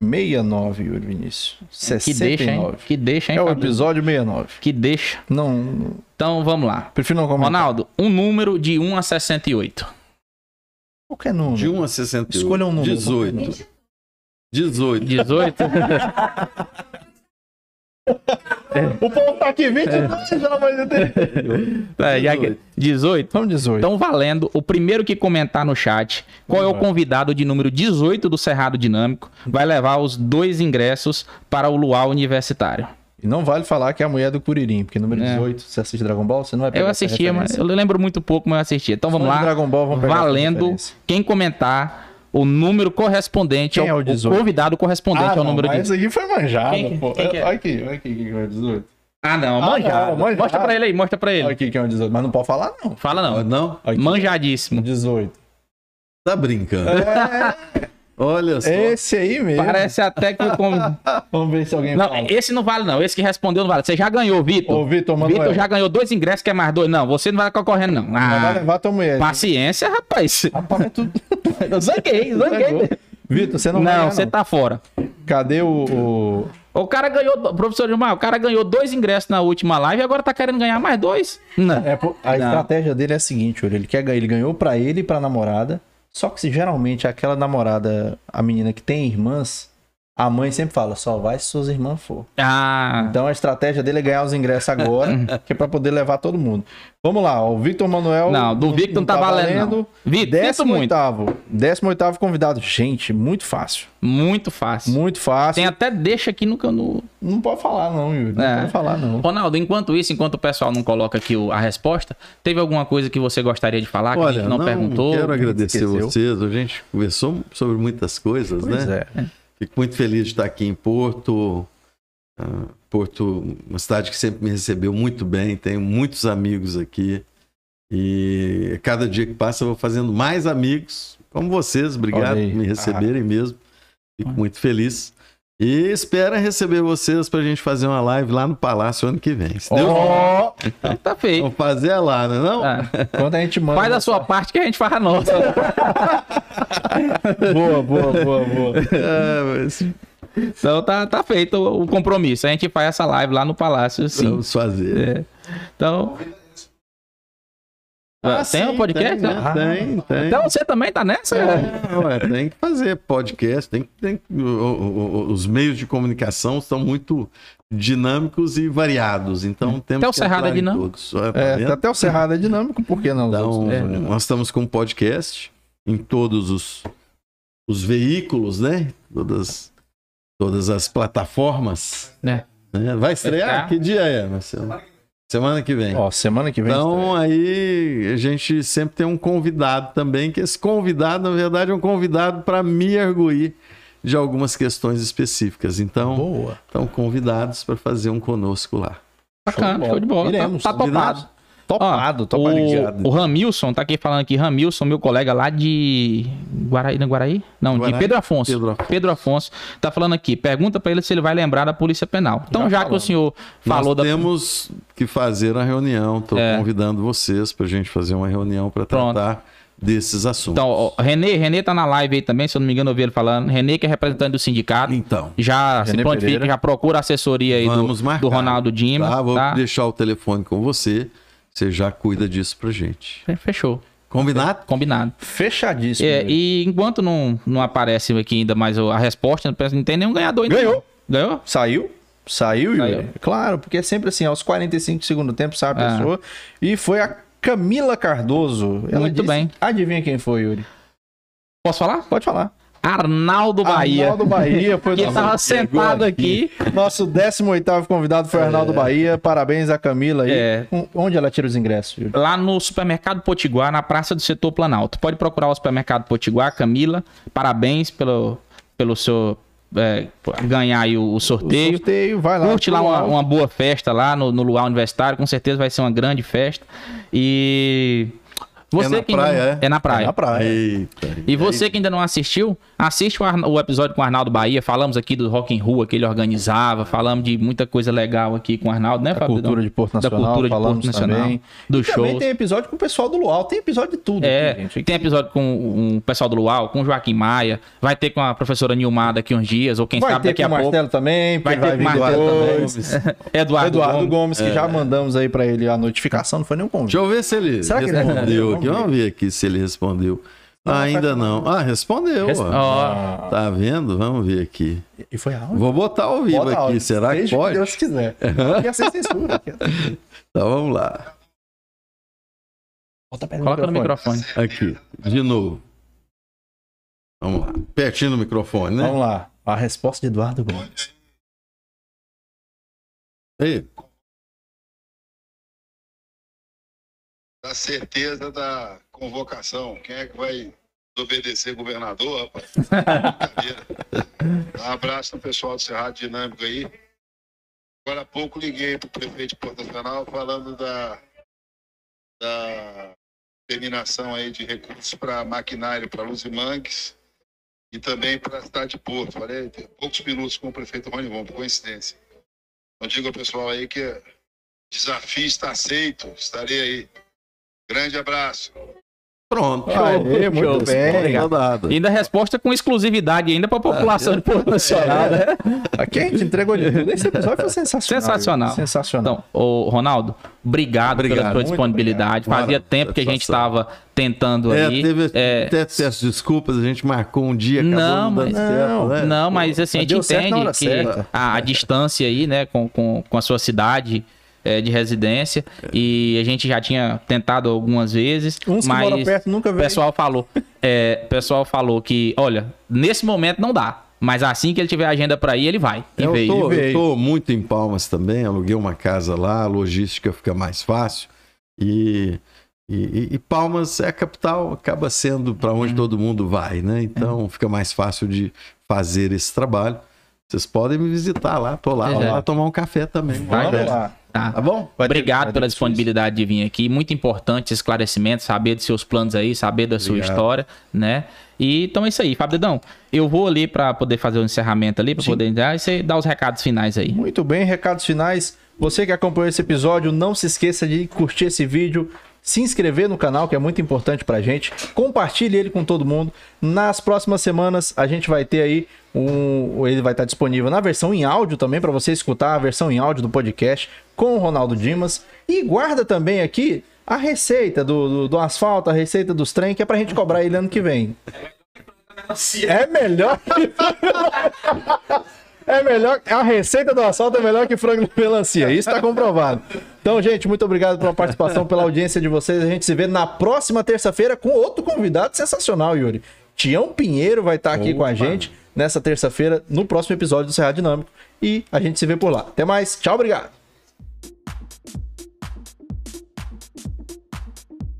69, Yuri Vinícius. Que deixa, hein? 69. Que deixa, hein, É o episódio 69. Que deixa. Não, Então vamos lá. prefiro não comentar. Ronaldo, um número de 1 a 68. Qualquer número. De 1 a 68. Escolha um número. 18. 18. 18? O povo tá aqui, 22, pelo amor de Deus. É, já que- 18? Vamos 18. Então valendo, o primeiro que comentar no chat qual é o convidado de número 18 do Cerrado Dinâmico vai levar os dois ingressos para o Luau Universitário. E não vale falar que é a mulher do Curirim, porque número É. 18, você assiste Dragon Ball, você não vai pegar Eu assistia, mas eu lembro muito pouco, mas eu assistia. Então vamos de lá. Dragon Ball essa Valendo quem comentar o número correspondente Quem ao é o 18? convidado correspondente ao não, número mas de. esse aqui foi manjado, Quem que- pô. quem que é? Olha aqui, olha aqui quem é o 18. Ah, não, Ah, manjado. não, manjado. Mostra pra ele aí, mostra pra Olha ele. aqui quem é o 18, mas não pode falar não. Fala Ah, não. Não? Aqui. Manjadíssimo. 18. Tá brincando. É, Olha só. esse aí mesmo. Parece até que. com- Vamos ver se alguém Não, fala. esse não vale, não. Esse que respondeu não vale. Você já ganhou, Vitor. Ô, Vitor Manuel. Vitor já ganhou dois ingressos, quer mais dois? Não, você não vai concorrendo, não. Não vai Ah, levar tua mulher. paciência, rapaz. Rapaz, mas tu... Eu zanguei, zanguei. Vitor, você não, vai Não, você tá fora. Cadê o... o- O cara ganhou, professor Gilmar, o cara ganhou dois ingressos na última live e agora tá querendo ganhar mais dois? Não. É, a Não. estratégia dele é a seguinte, ele quer ganhar, ele ganhou pra ele e pra namorada. Só que geralmente aquela namorada, a menina que tem irmãs, a mãe sempre fala, só vai se suas irmãs for. Ah, Então a estratégia dele é ganhar os ingressos agora, que é pra poder levar todo mundo. Vamos lá, o Victor Manuel. não, do Victor não tá valendo, não. Vitor, sinto Décimo oitavo. Décimo oitavo convidado. Gente, muito fácil. Muito fácil. Muito fácil. Tem até deixa aqui no... no... Não pode falar não, Yuri. Não É. pode falar não. Ronaldo, enquanto isso, enquanto o pessoal não coloca aqui o- a resposta, teve alguma coisa que você gostaria de falar que a Olha, gente não, perguntou? quero agradecer vocês. A gente conversou sobre muitas coisas, Pois né? é. Fico muito feliz de estar aqui em Porto. Ah, Porto, uma cidade que sempre me recebeu muito bem, tenho muitos amigos aqui. E cada dia que passa eu vou fazendo mais amigos, como vocês. Obrigado por me receberem mesmo. Fico muito feliz. E espero receber vocês para a gente fazer uma live lá no Palácio ano que vem. Se Ó, Então tá feio. Vamos fazer lá, não é não? Ah, quando a gente manda. faz a sua parte que a gente faz a nossa. Boa, boa, boa, boa. É, mas Então tá, tá feito o o compromisso. A gente faz essa live lá no Palácio, sim. vamos fazer. É. Então. Ah, tem um sim, podcast? Tem, né? Ah, tem, tem. Então você também tá nessa? É, ué, tem que fazer podcast, tem, que- tem o- o- os meios de comunicação são muito dinâmicos e variados, então temos Até o que Cerrado é dinâmico. É, tá É, até o Cerrado é dinâmico, por que não? Então? É. nós estamos com um podcast em todos os, os veículos, né? Todas, todas as plataformas. É. né? Vai estrear? Tá. Que dia é, Marcelo? Semana que vem. Ó, semana que vem. Então aí a gente sempre tem um convidado também, que esse convidado, na verdade, é um convidado para me arguir de algumas questões específicas. Então, Boa. estão convidados para fazer um conosco lá. Bacana, show de bola. Iremos. Tá, tá topado. Topado, topado. o, o Ramilson tá aqui falando aqui, Ramilson, meu colega lá de Guaraí, não é Guaraí? Não, de? Pedro Afonso. Pedro Afonso. Pedro Afonso tá falando aqui, pergunta pra ele se ele vai lembrar da Polícia Penal. Então, Já já, que o senhor falou Nós da temos que fazer a reunião. Estou É. convidando vocês para a gente fazer uma reunião para Pronto. tratar desses assuntos. Então, ó, Renê, Renê tá na live aí também, se eu não me engano, eu vi ele falando. Renê, que é representante do sindicato. Então, Já se prontifica, Pereira. já procura a assessoria aí do, marcar. do Ronaldo Dimas. Tá, vou tá? deixar o telefone com você. Você já cuida disso pra gente. Fechou. Combinado? Combinado. Fechadíssimo. É, e enquanto não, não aparece aqui ainda mais a resposta, não tem nenhum ganhador ainda. Ganhou. Ganhou? Saiu? Saiu, Yuri? Saiu. Claro, porque é sempre assim, aos 45 do segundo tempo, sabe a Ah. pessoa. E foi a Camila Cardoso. Ela Muito disse- bem. Adivinha quem foi, Yuri? Posso falar? Pode falar. Arnaldo Bahia. Arnaldo Bahia foi Que nosso, tava sentado aqui. nosso 18º convidado foi Arnaldo Bahia. Parabéns a Camila aí. É. Onde ela tira os ingressos? Lá no supermercado Potiguar, na praça do setor Planalto. Pode procurar o supermercado Potiguar, Camila. Parabéns pelo, pelo seu é, ganhar aí o, o O sorteio. sorteio, vai lá. Curte lá uma, uma boa festa lá no, no Luau Universitário. Com certeza vai ser uma grande festa. E. Você na que ainda praia, não- é? é na praia. Na praia. Eita. E você que ainda não assistiu, assiste o, Arna- o episódio com o Arnaldo Bahia. Falamos aqui do Rock in Rua que ele organizava, falamos de muita coisa legal aqui com o Arnaldo, né, Da cultura de Porto Da Nacional, cultura de Porto Nacional, também. do E também show. tem episódio com o pessoal do Luau, tem episódio de tudo É, aqui, gente. tem episódio com o pessoal do Luau, com o Joaquim Maia, vai ter com a professora Nilmar daqui uns dias, ou quem Vai sabe ter daqui com a o pouco. Marcelo também, Vai ter com o vir Marcelo depois. também. Eduardo, Eduardo Gomes. Gomes, que já mandamos aí pra ele a notificação, não foi nenhum convite. Deixa eu ver se ele Será que ele respondeu respondeu? aqui. Vamos Vamos ver aqui se ele respondeu. Ah, ainda não. Ah, respondeu. ó. Ó, Tá vendo? Vamos ver aqui. E foi aonde? Vou botar ao vivo Bota aqui. áudio. Será que Seja o pode? Deus quiser. Não quer ser censura. quer- Então vamos lá. Bota perto coloca no microfone. Aqui, de novo. Vamos lá. Pertinho do microfone, né? Vamos lá. A resposta de Eduardo Gomes. Ei, da certeza da convocação. Quem é que vai obedecer governador, rapaz? Um abraço no pessoal do Cerrado Dinâmico aí. Agora há pouco liguei para o prefeito de Porto Nacional falando da, da terminação aí de recursos para maquinário para Luz e Mangues e também para a cidade de Porto. Falei poucos minutos com o prefeito Rony Von, por coincidência. Então digo ao pessoal aí que o desafio está aceito, estarei aí. Grande abraço. pronto. Aê, muito Show. bem. Obrigado. E ainda resposta com exclusividade ainda para a população de Porto Nacional, né? Aqui a gente entregou. Esse episódio foi sensacional. Sensacional. Sensacional. Então, ô, Ronaldo, obrigado, Obrigado, pela sua disponibilidade. obrigado. Fazia Mara, tempo que a gente estava tentando É, aí. teve, É, até peço desculpas, a gente marcou um dia, acabou Não, não, dando mas- certo, não, né? Não, mas assim, a Mas gente certo na entende que certa. a, a distância aí, né, com, com, com a sua cidade é, de residência, e a gente já tinha tentado algumas vezes, Uns que mas perto nunca o veio. pessoal falou, é, o pessoal falou que, olha, nesse momento não dá, mas assim que ele tiver agenda pra ir, ele vai. E Eu veio. tô, veio. eu tô muito em Palmas também, aluguei uma casa lá, a logística fica mais fácil. E, e, e Palmas é a capital, acaba sendo para onde todo mundo vai, né? Então fica mais fácil de fazer esse trabalho. Vocês podem me visitar lá, tô lá, É. vou lá tomar um café também. Vai, lá. Tá. Tá bom? Vai Obrigado ter pela isso. disponibilidade de vir aqui. Muito importante esse esclarecimento, saber dos seus planos aí, saber da sua Obrigado. história, né? E então é isso aí, Fábio Dedão. Eu vou ali para poder fazer o encerramento ali, para poder dar e você dá os recados finais aí. Muito bem, recados finais. Você que acompanhou esse episódio, não se esqueça de curtir esse vídeo, se inscrever no canal, que é muito importante pra gente. Compartilhe ele com todo mundo. Nas próximas semanas a gente vai ter aí um, ele vai estar disponível na versão em áudio também para você escutar a versão em áudio do podcast com o Ronaldo Dimas e guarda também aqui a receita do, do, do asfalto, a receita dos trem, que é pra gente cobrar ele ano que vem. É melhor que... É melhor, a receita do assalto é melhor que frango de melancia. Isso está comprovado. Então, gente, muito obrigado pela participação, pela audiência de vocês. A gente se vê na próxima terça-feira com outro convidado sensacional, Yuri. Tião Pinheiro vai estar aqui com a gente nessa terça-feira, no próximo episódio do Serra Dinâmico. E a gente se vê por lá. Até mais. Tchau, obrigado.